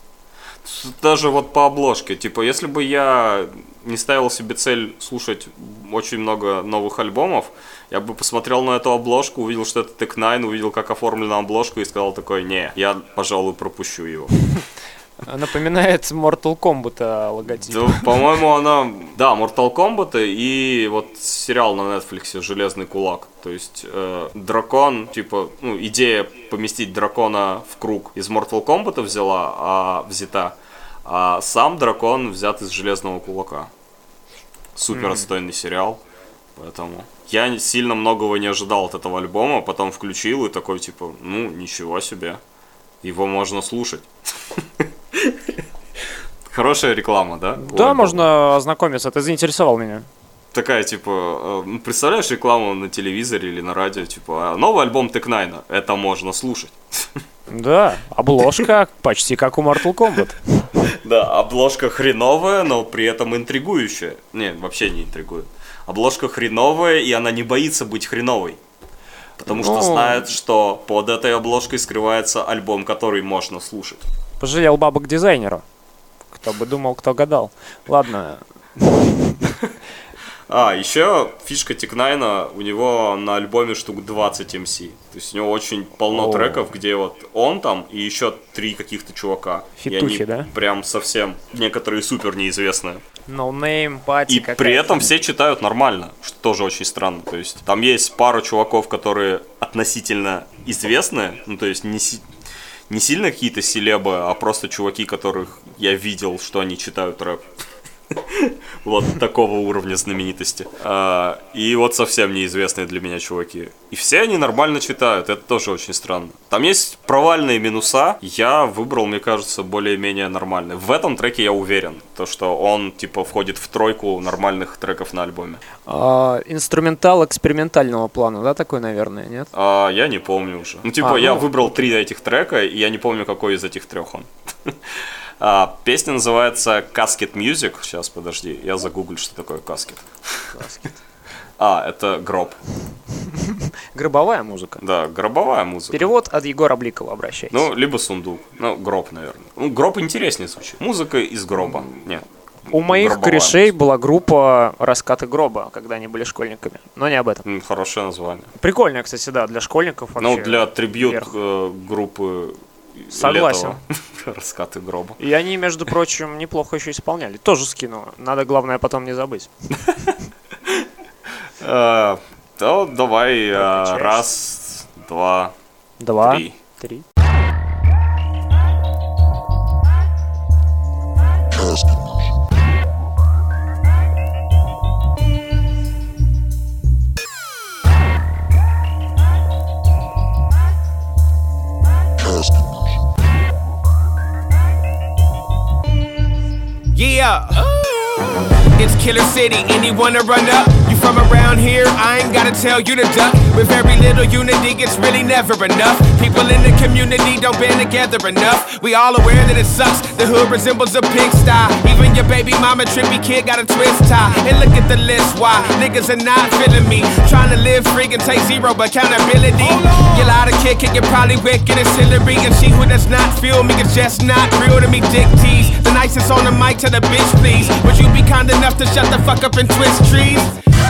Даже вот по обложке. Типа, если бы я не ставил себе цель слушать очень много новых альбомов, я бы посмотрел на эту обложку, увидел, что это Tech Nine, увидел, как оформлена обложка и сказал такой, не, я, пожалуй, пропущу его. Напоминает Mortal Kombat а, логотип. Да, по-моему, она... Да, Mortal Kombat и вот сериал на Netflix «Железный кулак». То есть э, дракон, типа, ну, идея поместить дракона в круг из Mortal Kombat взяла, а взята, а сам дракон взят из «Железного кулака». Супер отстойный сериал, поэтому... Я сильно многого не ожидал от этого альбома, потом включил и такой, типа, ну, ничего себе. Его можно слушать. Хорошая реклама, да? Да, можно ознакомиться, ты заинтересовал меня. такая, типа, э, ну, представляешь рекламу на телевизоре или на радио, типа, «А, новый альбом Текнайна, это можно слушать. Да, обложка почти как у Mortal Kombat. Да, обложка хреновая, но при этом интригующая. Не, вообще не интригует. Обложка хреновая, и она не боится быть хреновой. Потому что Ну. знает, что под этой обложкой скрывается альбом, который можно слушать. Пожалел бабок дизайнера. Кто бы думал, кто гадал. Ладно, А, еще фишка Текнайна, у него на альбоме штук 20 MC. То есть у него очень полно О. треков, где вот он там и еще три каких-то чувака. и Фитухи, они да? прям совсем, некоторые супер неизвестные. no name, пати И при этом все читают нормально, что тоже очень странно. То есть там есть пара чуваков, которые относительно известные, ну то есть не, си- не сильно какие-то селебы, а просто чуваки, которых я видел, что они читают рэп. Вот такого уровня знаменитости. А, И вот совсем неизвестные для меня чуваки. И все они нормально читают, это тоже очень странно. Там есть провальные минуса, я выбрал, мне кажется, более-менее нормальные. В этом треке я уверен, то что он типа входит в тройку нормальных треков на альбоме. А, инструментал экспериментального плана, да, такой, наверное, нет? А, я не помню уже. Ну, типа, А, я ну. выбрал три этих трека, и я не помню, какой из этих трех он. А, песня называется Casket Music. Сейчас, подожди, я загуглю, что такое каскет. А, это гроб. Гробовая музыка. Да, гробовая музыка. Перевод от Егора Бликова, обращайтесь. Ну, либо сундук. Ну, гроб, наверное. Ну, гроб интереснее звучит. Музыка из гроба. Нет. У моих гробовая корешей была группа «Раскаты гроба», когда они были школьниками. Но не об этом. Хорошее название. Прикольно, кстати, да, для школьников Ну, вообще. для трибют вверх. э, группы Согласен. Раскаты гроба. И они, между прочим, неплохо еще исполняли. Тоже скину. Надо, главное, потом не забыть. Э, То давай э, раз, два, Два, три. up. Ooh. It's Killer City, anyone to run up? From around here? I ain't gotta tell you to duck. With very little unity, it's really never enough. People in the community don't band together enough. We all aware that it sucks. The hood resembles a pigsty. Even your baby mama trippy kid got a twist tie. And look at the list, why niggas are not feeling me. Trying to live free and take zero accountability. You lie of kick it, you're probably wicked as Hillary. And she who does not feel me is just not real to me. Dick tease. The nicest on the mic to the bitch, please. Would you be kind enough to shut the fuck up and twist trees?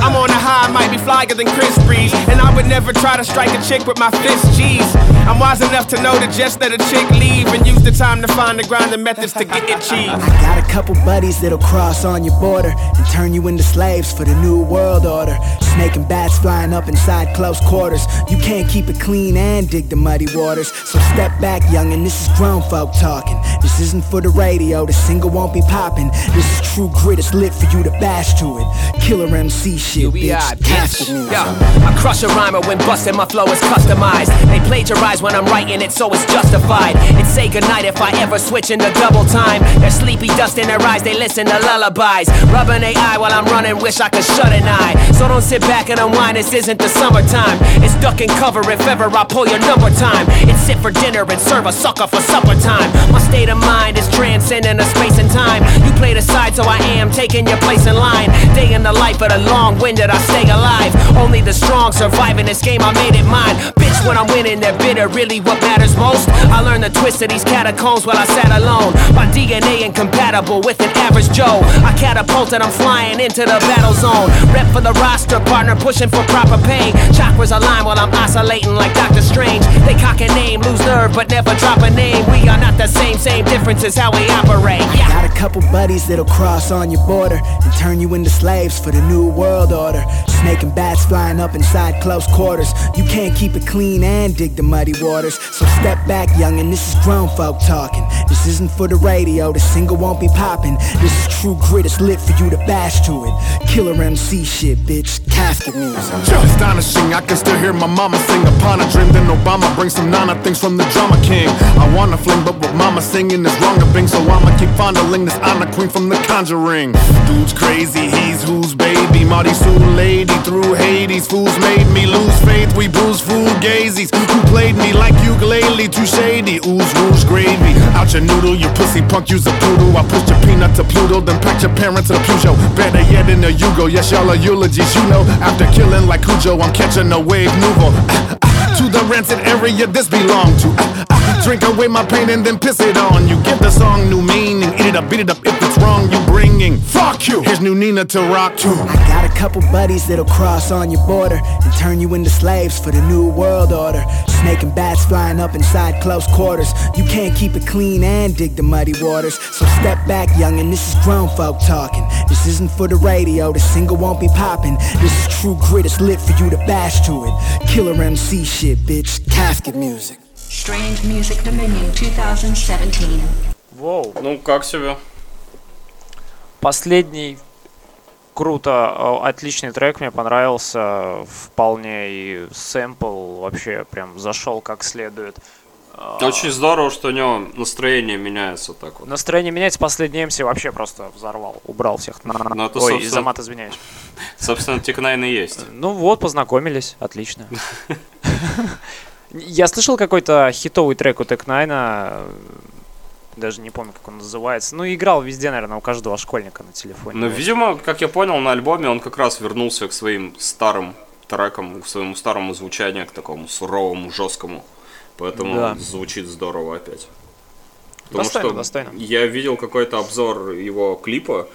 I'm on a high, might be flyer than Chris Breeze. And I would never try to strike a chick with my fist, G's. I'm wise enough to know to just let a chick leave and use the time to find the grinding methods to get it cheap. I got a couple buddies that'll cross on your border and turn you into slaves for the new world order. Snake and bats flying up inside close quarters. You can't keep it clean and dig the muddy waters. So step back, young, and this is grown folk talking. This isn't for the radio, the single won't be popping. This is true grit, it's lit for you to bash to it. Killer MC shit, We bitch. bitch. music. Yo, I crush a rhymer when busting, my flow is customized. They plagiarize when I'm writing it, so it's justified. It's say goodnight if I ever switch into double time. They're sleepy, dust in their eyes, they listen to lullabies. Rubbing their eye while I'm running, wish I could shut an eye. So don't sit back and unwind, this isn't the summertime. It's duck and cover if ever I pull your number time. It's sit for dinner and serve a sucker for supper time. My state of mind is transcending the space and time. You play the side, so I am taking your place in line. Day in the life of the long winded, I stay alive. Only the strong survive in this game, I made it mine. Bitch, when I'm winning, they're bitter, really what matters most. I learned the twist of these catacombs while I sat alone. My DNA incompatible with an average Joe. I catapulted, I'm flying into the battle zone. Rep for the roster, partner pushing for proper pay. Chakras align while I'm oscillating like Doctor Strange. They cock a name, lose nerve, but never drop a name. We are not the same, same difference is how we operate. Yeah. Got a couple buddies that'll cross on your border and turn you into slaves for the new world order. Snake and bats flying up inside close quarters. You can't keep it clean and dig the muddy waters. So step back, young, and this is grown folk talking. This isn't for the radio, the single won't be popping. This is true grit, it's lit for you to bash to it. Killer MC shit, bitch. Casket music. Astonishing, I can still hear my mama sing upon a dream. Then Obama brings some Nana things from the drama king. I wanna fling, but what mama singing is wrong to bing. So I'ma keep fondling this Anna queen from the conjuring. Dude's crazy, he's who's baby. Marty Sue lady through Hades. Fools made me lose faith. We bruise fugazis. Who played me like ukulele? Too shady. Ooze rouge gravy. Out your noodle, you pussy punk, use a poodle. I pushed your peanut to Pluto, then packed your parents to the. Better yet in a Yugo. Yes, y'all are eulogies. You know, after killing like Cujo, I'm catching a wave nouveau. Ah, ah, to the rancid area this belong to. Drink away my pain and then piss it on you. Give the song new meaning. Eat it up, beat it up. If it's wrong, you bringing. Fuck you. Here's new Nina to rock to. I got a couple buddies that'll cross on your border and turn you into slaves for the new world order. Snake and bats flying up inside close quarters. You can't keep it clean and dig the muddy waters. So step back, young, and this is grown folk talking. This isn't for the radio, the single won't be popping. This is true grit, it's lit for you to bash to it. Killer MC shit, bitch. Casket music. Strange Music Dominion 2017. Воу. Ну, как себе? Последний круто, отличный трек, мне понравился вполне, и сэмпл вообще прям зашел как следует. Очень здорово, что у него настроение меняется так вот. Настроение меняется, последний МС вообще просто взорвал, убрал всех. На- Ну, это, Ой, собственно- за мат извиняюсь. Собственно, Тикнайн и есть. Ну вот, познакомились, отлично. Я слышал какой-то хитовый трек у Тек Найна, даже не помню, как он называется. Ну, играл везде, наверное, у каждого школьника на телефоне. Ну, видимо, как я понял, на альбоме он как раз вернулся к своим старым трекам, к своему старому звучанию, к такому суровому, жесткому. Поэтому Да. звучит здорово опять. Потому Достойно, что достойно. я видел какой-то обзор его клипа,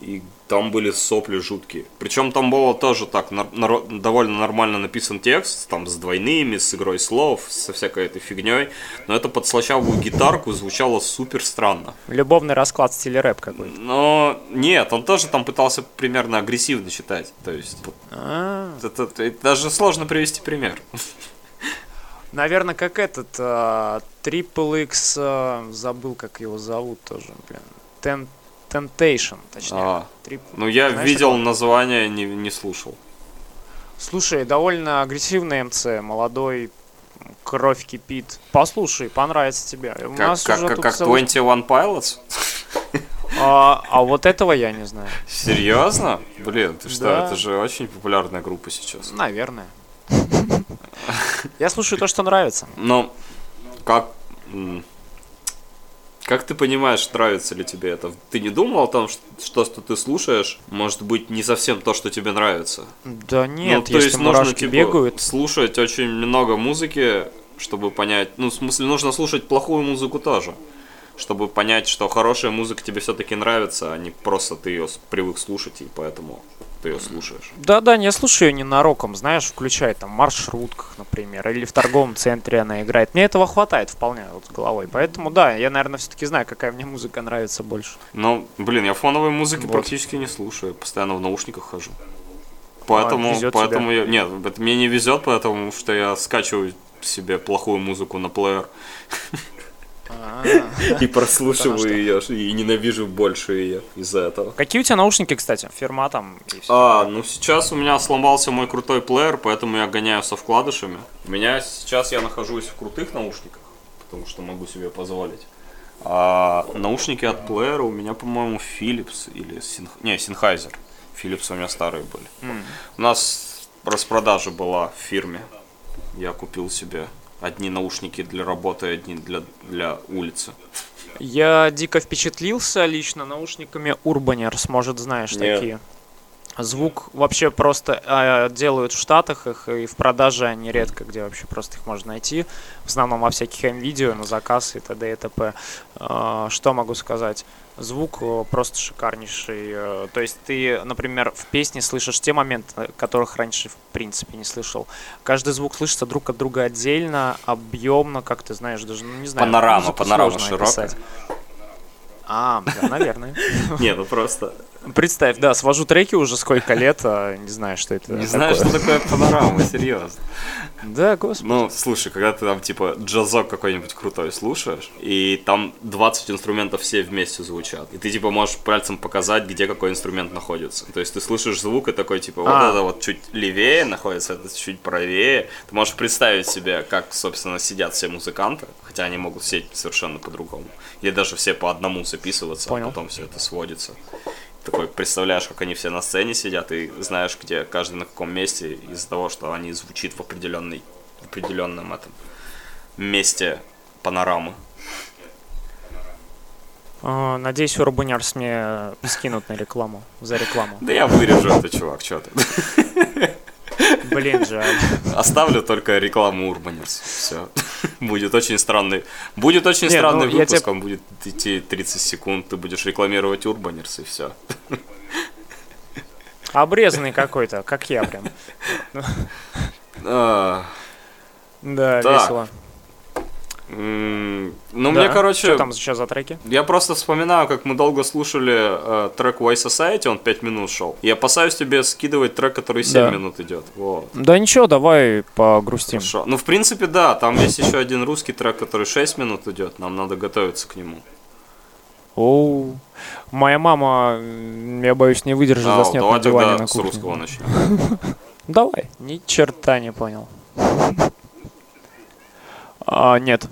и там были сопли жуткие. Причем там было тоже так, нар- нар- довольно нормально написан текст, там с двойными, с игрой слов, со всякой этой фигней. Но это под слащавую гитарку звучало супер странно. Любовный расклад в стиле рэп какой-то. Но нет, он тоже там пытался примерно агрессивно читать. То есть А, это, это даже сложно привести пример. Наверное, как этот а, Triple X, а, забыл, как его зовут тоже, блин. Ten- Temptation, точнее. А, Tрип- ну я Знаешь видел такого? название, не, не слушал. Слушай, довольно агрессивный МЦ, молодой, кровь кипит. Послушай, понравится тебе. У Как, нас как, уже как, как целый- 21 Pilots? А, а вот этого я не знаю. Серьезно? Блин, ты что, Да. это же очень популярная группа сейчас. Наверное. Я слушаю то, что нравится. Но как... Как ты понимаешь, нравится ли тебе это? Ты не думал о том, что, что, ты слушаешь, может быть, не совсем то, что тебе нравится? Да нет, ну, то если есть нужно типа, бегают. слушать очень много музыки, чтобы понять. Ну, в смысле, нужно слушать плохую музыку тоже. Чтобы понять, что хорошая музыка тебе все-таки нравится, а не просто ты ее привык слушать, и поэтому ты ее слушаешь. Да-да, не слушаю ее ненароком, знаешь, включай там в маршрутках, например, или в торговом центре она играет. Мне этого хватает вполне вот с головой. Поэтому да, я, наверное, все-таки знаю, какая мне музыка нравится больше. Но, блин, я фоновой музыки Вот. практически не слушаю, постоянно в наушниках хожу. Поэтому, А, поэтому я. Нет, это мне не везет, потому что я скачиваю себе плохую музыку на плеер. И прослушиваю ее, и ненавижу больше ее из-за этого. Какие у тебя наушники, кстати? Фирма там. А, ну сейчас у меня сломался мой крутой плеер, поэтому я гоняю со вкладышами. У меня сейчас я нахожусь в крутых наушниках, потому что могу себе позволить. А наушники от плеера у меня, по-моему, Philips или Синх... не, Sennheiser. Philips у меня старые были. У нас распродажа была в фирме. Я купил себе одни наушники для работы, одни для, для улицы. Я дико впечатлился лично наушниками Urbaners, может, знаешь Нет. такие. Звук вообще просто э, делают в Штатах их, и в продаже они редко где вообще просто их можно найти. В основном во всяких видео на заказ и т.д. и т.п. Э, что могу сказать? Звук э, просто шикарнейший. Э, То есть ты, например, в песне слышишь те моменты, которых раньше в принципе не слышал. Каждый звук слышится друг от друга отдельно, объемно, как ты знаешь, даже, ну не знаю. Панорама, панорама широкая. описать. А, да, наверное. Не, ну просто Представь, да, свожу треки уже сколько лет, а не знаю, что это не знаю, что такое панорама, серьезно. Да, господи. Ну, слушай, когда ты там, типа, джазок какой-нибудь крутой слушаешь, и там 20 инструментов все вместе звучат, и ты, типа, можешь пальцем показать, где какой инструмент находится. То есть ты слышишь звук и такой, типа, вот А. это вот чуть левее находится, это чуть правее. Ты можешь представить себе, как, собственно, сидят все музыканты, хотя они могут сидеть совершенно по-другому. Или даже все по одному записываться, Понял. а потом все это сводится. Такой, представляешь, как они все на сцене сидят, и знаешь, где каждый на каком месте, из-за того, что они звучит в определенной, в определенном этом месте панорамы. А, Надеюсь, Урбанерс мне скинут на рекламу, за рекламу. Да я вырежу это, чувак, что ты. Блин, жаль. Оставлю только рекламу Урбанерс. Все. Будет очень странный. Будет очень Не, ну, странный я выпуск, тебе- он будет идти 30 секунд, ты будешь рекламировать Урбанерс и все. Обрезанный какой-то, как я прям. Да, Так. весело. Ну, Да. мне, короче, Что там сейчас за треки? Я просто вспоминаю, как мы долго слушали э, трек Why Society, он 5 минут шел. И опасаюсь тебе скидывать трек, который 7 Да. минут идет. Вот. Да ничего, давай погрустим. Хорошо. Ну, в принципе, да, там есть еще один русский трек, который 6 минут идет, нам надо готовиться к нему. Оу. Моя мама, я боюсь, не выдержит, А, заснет давай на диване тогда на с кухне. русского начнем. Давай. Ни черта не понял. А, нет.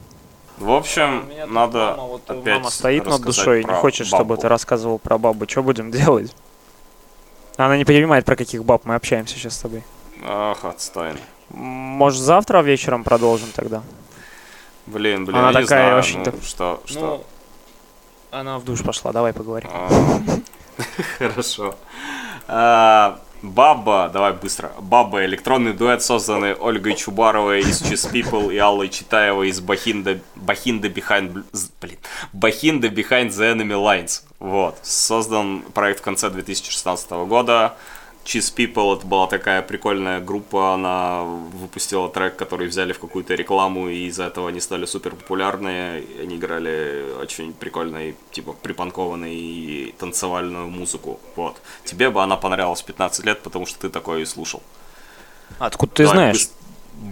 В общем, надо мама, вот, опять мама стоит над душой и не хочет, чтобы бабу. ты рассказывал про бабу. Что будем делать? Она не понимает, про каких баб мы общаемся сейчас с тобой. Ах, отстойно. Может, завтра вечером продолжим тогда? Блин, блин, Она я не такая знаю, очень ну, так- что, что. она в душ пошла, давай поговорим. А, Хорошо. Баба, давай быстро. Баба, электронный дуэт, созданный Ольгой Чубаровой из Cheese People и Аллой Читаевой из Бахинда, Бахинда Behind, блин, Бахинда Behind the Enemy Lines. Вот. Создан проект в конце 2016 года. Cheese People это была такая прикольная группа, она выпустила трек, который взяли в какую-то рекламу, и из-за этого они стали супер популярные. Они играли очень прикольной, типа припанкованной и танцевальную музыку. Вот. Тебе бы она понравилась в 15 лет, потому что ты такое и слушал. Откуда ты Давай знаешь? быс-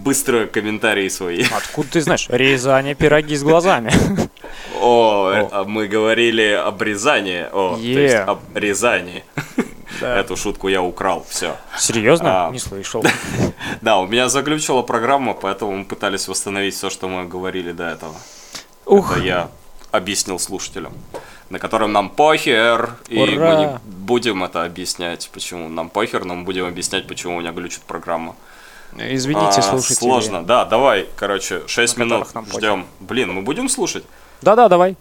быстро комментарии свои. Откуда ты знаешь? Рязани пироги с глазами. О, э, мы говорили об Рязани. О, то есть об Рязани. Да. Эту шутку я украл, все. Серьезно? А. Не слышал. Да, у меня заглючила программа, поэтому мы пытались восстановить все, что мы говорили до этого. Ух, Это я объяснил слушателям, на котором нам похер. И мы не будем это объяснять, почему нам похер, но мы будем объяснять, почему у меня глючит программа. извините, А, слушайте. Сложно, да, давай, короче, 6 На минут ждем. Блин, мы будем слушать? Да-да, давай.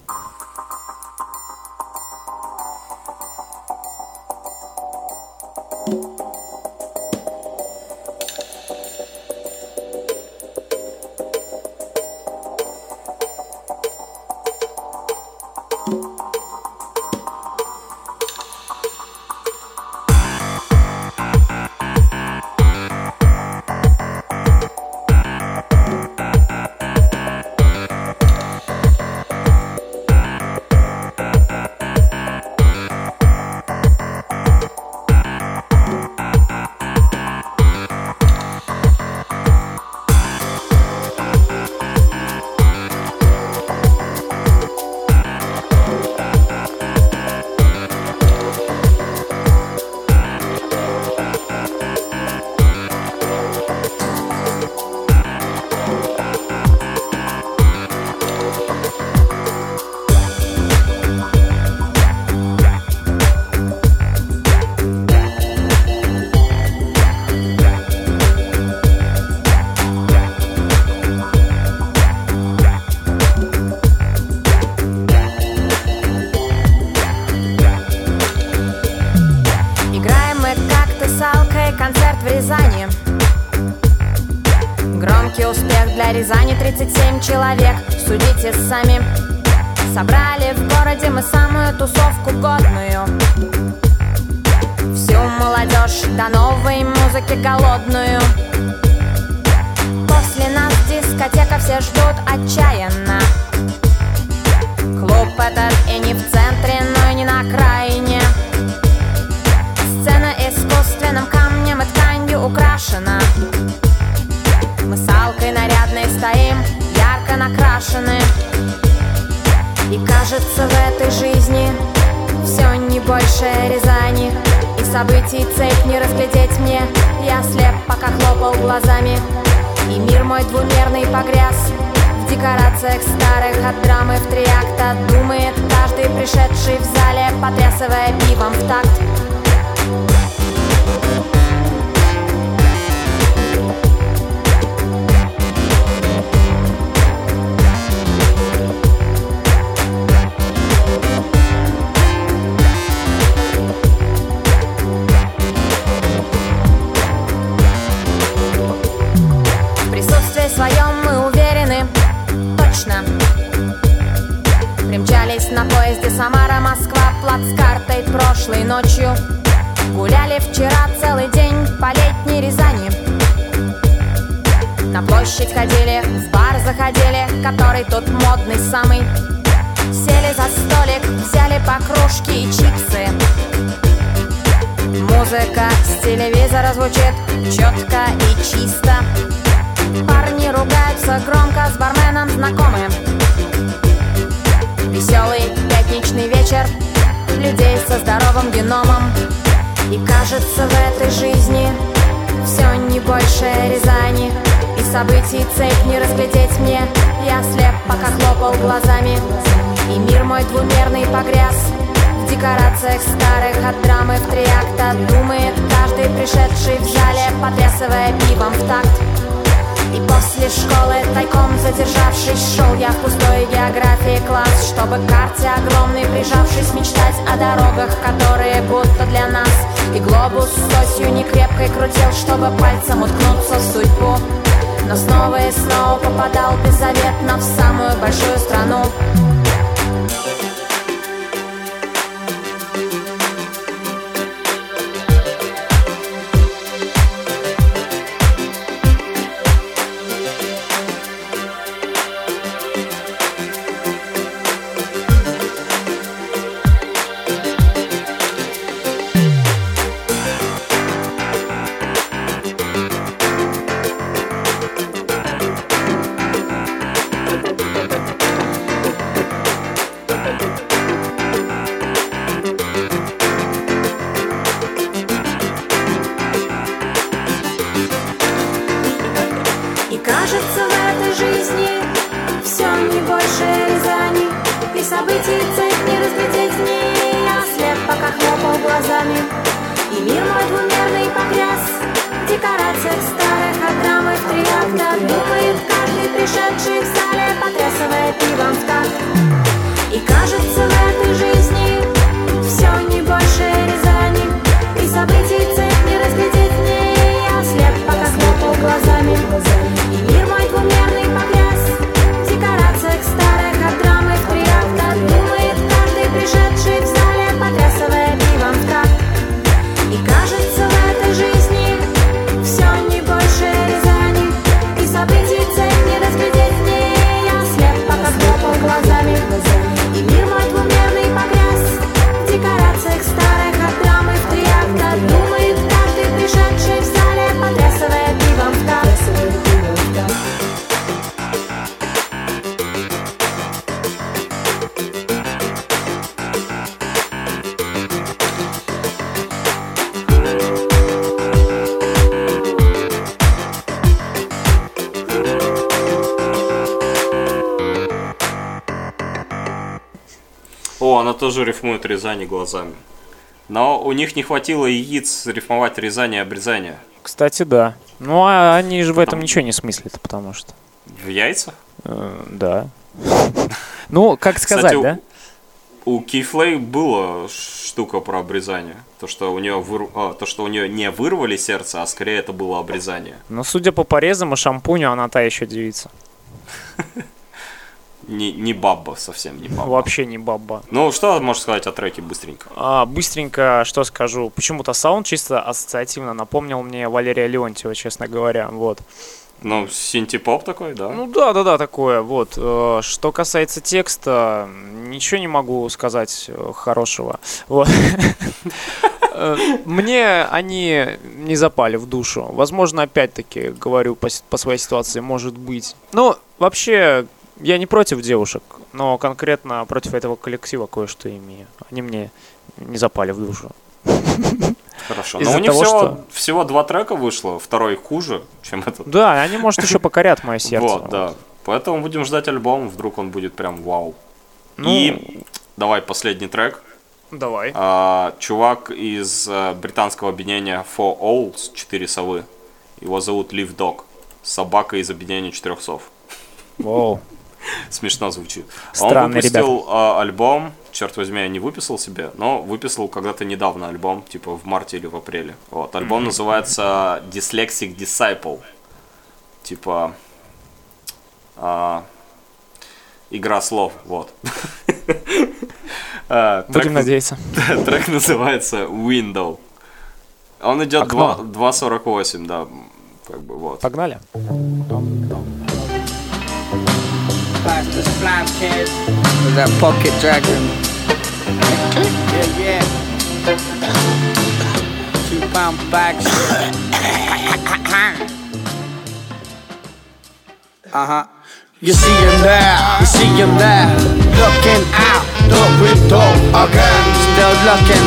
Сами Собрали в городе мы самую тусовку годную. Всю молодежь до новой музыки голодную хлопал глазами. И мир мой двумерный погряз. В декорациях старых от драмы в три акта Думает каждый пришедший в зале Потрясывая пивом в такт. И после школы тайком задержавшись Шел я в пустой географии класс Чтобы к карте огромной прижавшись Мечтать о дорогах, которые будто для нас. И глобус с осью не крепкой крутил Чтобы пальцем уткнуться в судьбу Но снова и снова попадал беззаветно В самую большую страну О, она тоже рифмует Рязани глазами. Но у них не хватило яиц рифмовать Рязани и обрезание. Кстати, да. Ну, а они же в этом ничего не смыслят, потому что... В яйцах? э, да. Ну, как сказать, да? у Кейфлей была штука про обрезание. То, что у нее выр... а, то, что у нее не вырвали сердце, а скорее это было обрезание. Но судя по порезам и шампуню, она та еще девица. Не, не бабба, совсем не бабба. Вообще не баба. Ну, что можешь сказать о треке быстренько? А, быстренько, что скажу. Почему-то саунд чисто ассоциативно напомнил мне Валерия Леонтьева, честно говоря. Вот. Ну, синтепоп такой, да? Ну да, да, да, такое. Вот. Э, Что касается текста, ничего не могу сказать э, хорошего. Вот. Э, Мне они не запали в душу. Возможно, опять-таки, говорю по, по своей ситуации, может быть. Ну, вообще, я не против девушек, но конкретно против этого коллектива кое-что имею. Они мне не запали в душу. Хорошо. Но у них того, всего, что- всего два трека вышло, второй хуже, чем этот. Да, они, может, еще покорят мое сердце. Вот, да. Поэтому будем ждать альбом, вдруг он будет прям вау. Ну, И давай последний трек. Давай. А, чувак из э, британского объединения Four Owls, четыре совы. Его зовут Live Dog. Собака из объединения четырех сов. Воу. Смешно звучит. Он Странные выпустил а, альбом, черт возьми, я не выписал себе, но выписал когда-то недавно альбом, типа в марте или в апреле. Вот, альбом называется Dyslexic Disciple. Типа а, игра слов, вот. А, трек Будем наз- надеяться. Трек называется Window. Он идет Окно. 2 2.48, да, как бы вот. Погнали. Pass the slime kid with that pocket dragon. Yeah, yeah. Two pound bags. uh huh. You see him there, you see him there, looking out the window again. Still looking,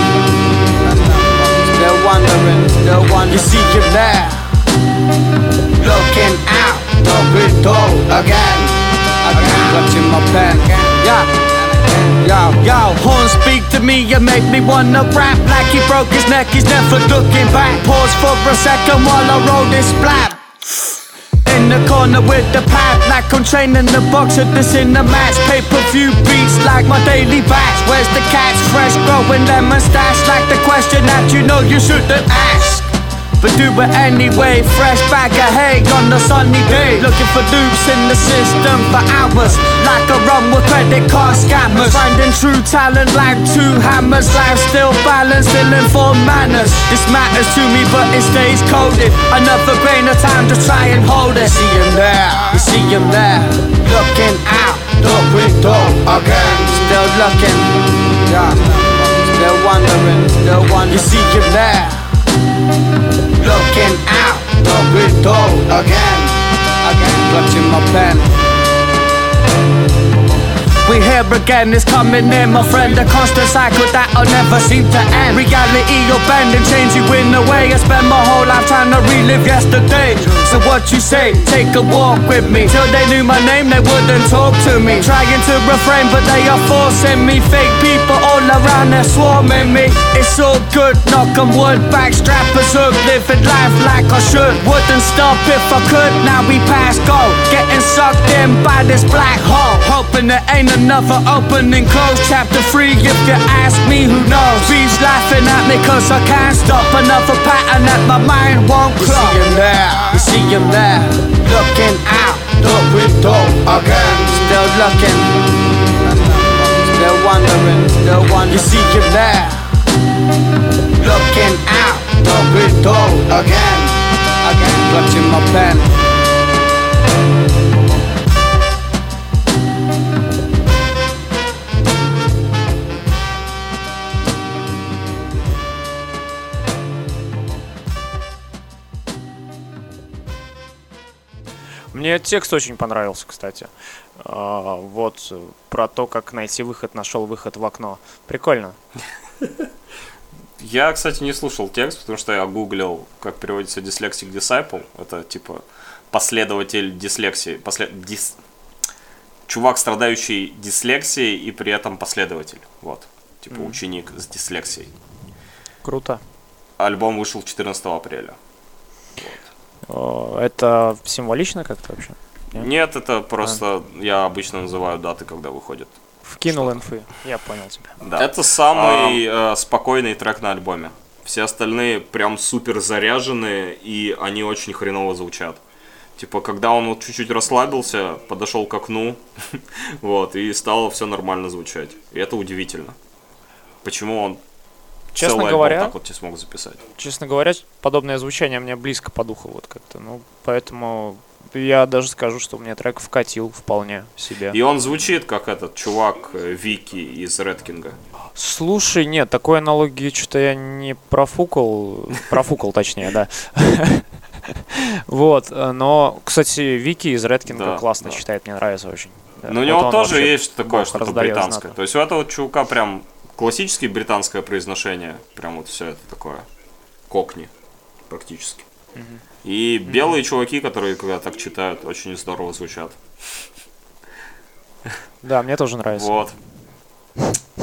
still wondering, still wondering. You see him there, looking out the window again. Clutching my pen. Yeah. Yo, yo, horn speak to me and make me wanna rap like he broke his neck, he's never looking back. Pause for a second while I roll this blab. In the corner with the pad, like I'm training the boxer that's in the match. Pay per view beats like my daily batch. Where's the catch? Fresh growing lemon stash, like the question that you know you shouldn't ask. But do it anyway, fresh bag of hay on a sunny day. Looking for dupes in the system for hours, like a run with credit card scammers. Finding true talent like two hammers, life still balanced, still informed manners. This matters to me, but it stays coded. Another grain of time to try and hold it. See him there, you see him there, looking out the window again. Still looking, yeah. Still wondering, still wondering. You see him there looking out the window again, again, clutching my pen. We here again, it's coming in, my friend. A constant cycle that'll never seem to end. Reality, you're bending, changing in a way. I spend my whole life trying to relive yesterday. So what you say? Take a walk with me. Till they knew my name, they wouldn't talk to me. Trying to refrain, but they are forcing me. Fake people all around, they're swarming me. It's all good, knock on wood, backstrappers hook, living life like I should. Wouldn't stop if I could. Now we pass go, getting sucked in by this black hole. Hoping there ain't another opening close. Chapter 3, if you ask me, who knows? Bees laughing at me cause I can't stop. Another pattern that my mind won't close. You see him there, you see him there, looking out the window again. Still looking, still wondering, still wondering. You see him there, looking out the window again, again, clutching my pen. Мне текст очень понравился, кстати. А, вот э, про то, как найти выход, нашел выход в окно. Прикольно. Я, кстати, не слушал текст, потому что я гуглил, как переводится dyslexic disciple. Это типа последователь дислексии. После... дис- Чувак, страдающий дислексией и при этом последователь. Вот. Типа Мгм. ученик с дислексией. Круто. Альбом вышел 14 апреля. Это символично как-то вообще? Нет? Нет, это просто я обычно называю даты, когда выходят Вкинул инфы. Я понял тебя. Да. Это самый э, спокойный трек на альбоме. Все остальные прям супер заряженные, и они очень хреново звучат. Типа, когда он вот чуть-чуть расслабился, подошел к окну, вот, и стало все нормально звучать. И это удивительно. Почему он Честно целый говоря- альбом так вот не смог записать? Честно говоря, подобное звучание мне близко по духу вот как-то. Ну, поэтому я даже скажу, что мне трек вкатил вполне себе. И он звучит как этот чувак э, Вики из Редкинга. Слушай, нет, такой аналогии что-то я не профукал. Профукал, точнее, да. Вот, э, но, кстати, Вики из Редкинга классно читает, мне нравится очень. Но у него тоже есть такое что-то британское. То есть у этого чувака прям классическое британское произношение. Прям вот все это такое. Кокни. Практически. И белые чуваки, которые когда так читают, очень здорово звучат. Да, мне тоже нравится. Вот.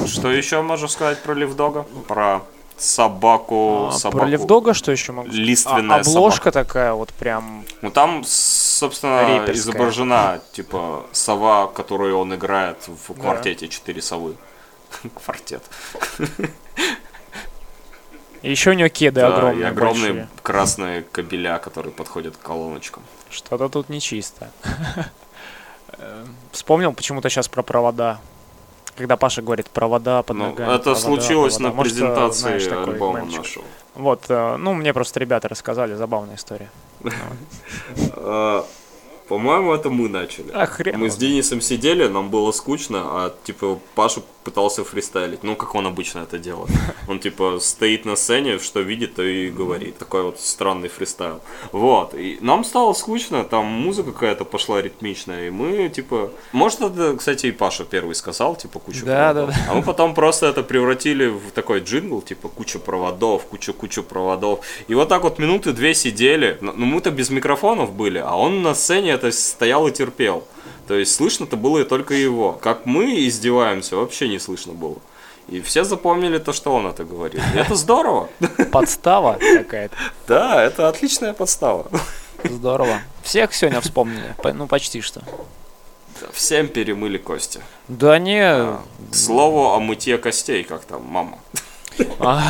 Что еще можно сказать про Ливдога? Про собаку. А, собаку. Про Левдога что еще могу сказать? Лиственная А, Обложка такая вот прям... Ну там, собственно, Рэперская. изображена, типа, сова, которую он играет в квартете «Четыре совы». Квартет. И еще у него кеды Да, огромные, и огромные большие. красные кабеля, которые подходят к колоночкам. Что-то тут нечисто. Э, Вспомнил почему-то сейчас про провода. Когда Паша говорит провода под Ну, ногами. это провода, случилось провода». на Может, э, презентации знаешь, альбома мемчик. нашего. Вот, э, ну, мне просто ребята рассказали, забавная история. А, По-моему, это мы начали. А, Мы с Денисом сидели, нам было скучно, а типа Паша пытался фристайлить. Ну, как он обычно это делает. Он типа стоит на сцене, что видит, то и говорит. Такой вот странный фристайл. Вот. И нам стало скучно, там музыка какая-то пошла ритмичная. И мы типа. Может, это, кстати, и Паша первый сказал, типа, куча Да, проводов. да, да. А мы потом просто это превратили в такой джингл, типа куча проводов, куча-куча проводов. И вот так вот минуты две сидели. Ну, ну, мы-то без микрофонов были, а он на сцене это стоял и терпел. То есть слышно-то было и только его. Как мы издеваемся, вообще не слышно было. И все запомнили то, что он это говорит. И это здорово. Подстава какая-то. Да, это отличная подстава. Здорово. Всех сегодня вспомнили. По- Ну, почти что. Всем перемыли кости. Да не, К слову о мытье костей, как там мама. А,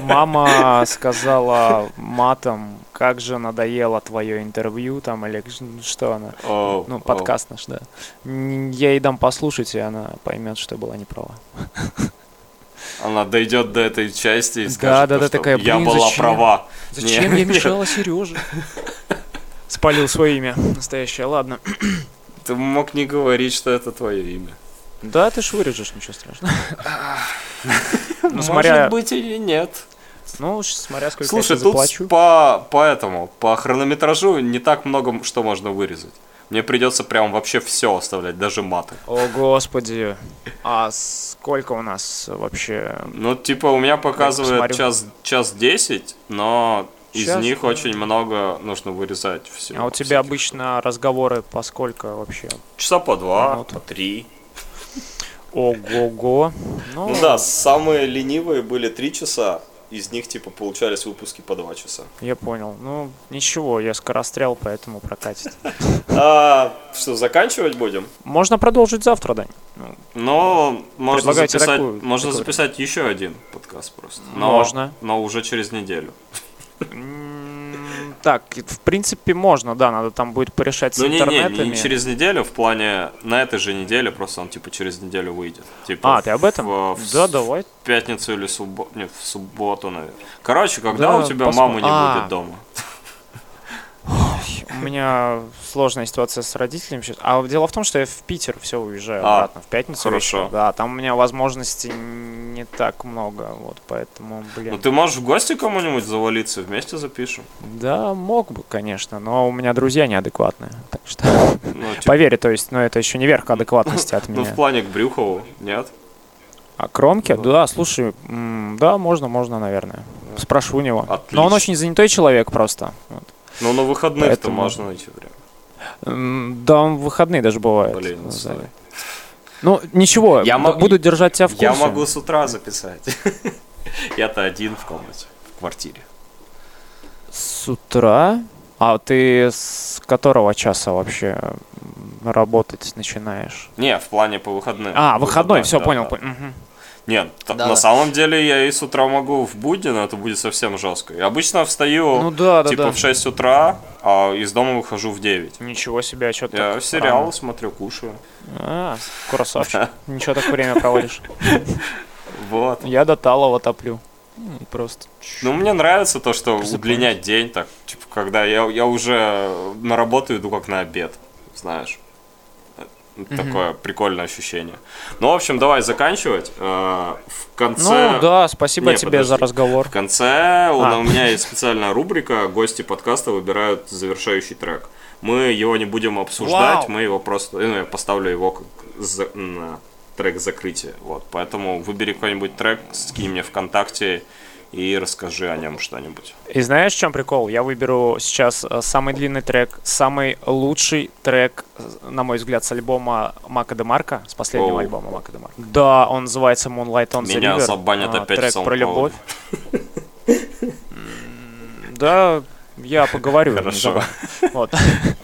Мама сказала матом, как же надоело твое интервью там, или что она. О, Ну, подкаст наш, да. Я ей дам послушать, и она поймет, что я была неправа. Она дойдет до этой части и Да, скажет, да, да, что такая, я «Блин, была зачем? права. Зачем Не, я не, мешала Сереже? Спалил свое имя настоящее, ладно. Ты мог не говорить, что это твое имя. Да, ты ж вырежешь, ничего страшного. Ну, Может быть и нет. Ну, смотря сколько Слушай, я тут заплачу. по, по этому, по хронометражу не так много что можно вырезать. Мне придется прям вообще все оставлять, даже маты. О, господи. А сколько у нас вообще? Ну, типа, у меня показывает час, час 10, но из Час, них да. очень много нужно вырезать все. А у тебя обычно разговоры по сколько вообще? Часа по два, минут? по три. Ого-го. Ну, Ну да, самые ленивые были три часа. Из них, типа, получались выпуски по два часа. я понял. Ну, ничего, я скорострел, поэтому прокатит. А что, заканчивать будем? Можно продолжить завтра, Дань. Ну, Но можно записать, можно записать еще один подкаст просто. Но, Можно. Но уже через неделю. так, в принципе, можно, да, надо там будет порешать с Ну не, не, интернетами. не через неделю, в плане на этой же неделе, просто он типа через неделю выйдет. Типа А, ты об этом? В, в Да, давай. пятницу или субботу, нет, в субботу, наверное. Короче, когда Да, у тебя посмо- мамы не А. будет дома. У меня сложная ситуация с родителями сейчас. А дело в том, что я в Питер все уезжаю А, обратно в пятницу. хорошо. вечером. Да, там у меня возможностей не так много, вот, поэтому, блин. Ну ты можешь в гости кому-нибудь завалиться, вместе запишем. Да, мог бы, конечно, но у меня друзья неадекватные, так что... Ну, типа, Поверь, то есть, ну, это еще не верх адекватности от ну в меня. плане к Брюхову, нет? А кромки? Да, слушай, да, можно, можно, наверное. Спрошу у него. Но он Отлично. очень занятой человек просто. вот. Ну на выходных-то Поэтому- можно найти время. М, Да, выходные даже бывает. Блин, Ну. Ну, ничего, Я мог- буду держать тебя в курсе. Я могу с утра записать. Я-то один в комнате, в квартире. С утра? А ты с которого часа вообще м, работать начинаешь? Не, в плане по выходным. А, выходной, все, да, понял. да. пон- мгм. Нет, Да, на да. самом деле я и с утра могу в будни, но это будет совсем жестко. Я обычно встаю Ну да, да, типа да. в 6 утра, а из дома выхожу в 9. Ничего себе, а что ты Я так сериал рано? смотрю, кушаю. А, красавчик. Ничего так время проводишь. Вот. Я до талого топлю. М, Просто. Ну, мне нравится то, что удлинять день так, типа, когда я, я уже на работу иду как на обед, знаешь. Мгм. Такое прикольное ощущение. Ну, в общем, давай заканчивать. Э, В конце... Ну да, спасибо Не, тебе за подожди. разговор. В конце у, А. у меня есть специальная рубрика. Гости подкаста выбирают завершающий трек. Мы его не будем обсуждать, Вау. мы его просто... Ну, я поставлю его как за- на трек закрытия. Вот, поэтому выбери какой-нибудь трек, скинь мне ВКонтакте и расскажи о нем что-нибудь. И знаешь, в чем прикол? Я выберу сейчас э, самый длинный трек, самый лучший трек, э, на мой взгляд, с альбома Мака де Марка, с последнего Оу. альбома Мака де Марка. Да, он называется Moonlight on the Меня River. забанят а, опять Трек про любовь. Да, я поговорю. Хорошо. забанят. Вот.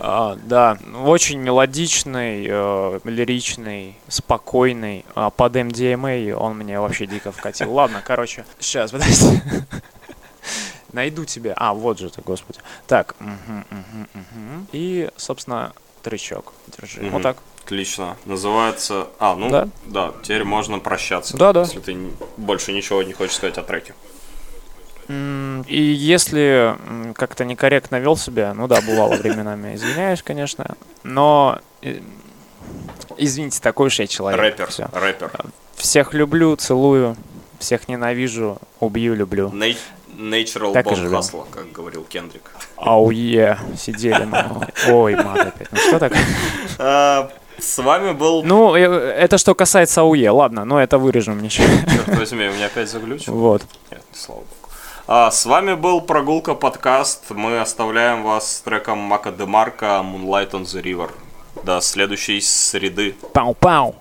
А, Да, очень мелодичный, э, лиричный, спокойный. А Под MDMA он мне вообще дико вкатил. Ладно, короче, сейчас, подожди. Найду тебя. А, вот же ты, господи. Так. мгм, мгм, мгм. И, собственно, тречок. Держи. Мгм. Вот так. Отлично. Называется... А, ну, Да? да, теперь можно прощаться. Да, да. Если ты больше ничего не хочешь сказать о треке. И если как-то некорректно вел себя, ну да, бывало временами, извиняюсь, конечно, но э, извините, такой уж я человек. Рэпер, Всё. рэпер. Всех люблю, целую, всех ненавижу, убью, люблю. Ней- Natural Так живем. Hustle, как говорил Кендрик. Ауе, сидели мы. Ой, мат опять. Ну что так? А, С вами был... Ну, э, это что касается АУЕ, ладно, но это вырежем ничего. Черт возьми, у меня опять заглючил. Вот. Нет, слава богу. А, с вами был Прогулка подкаст. Мы оставляем вас с треком Мака де Марка Moonlight on the River. До следующей среды. Пау-пау.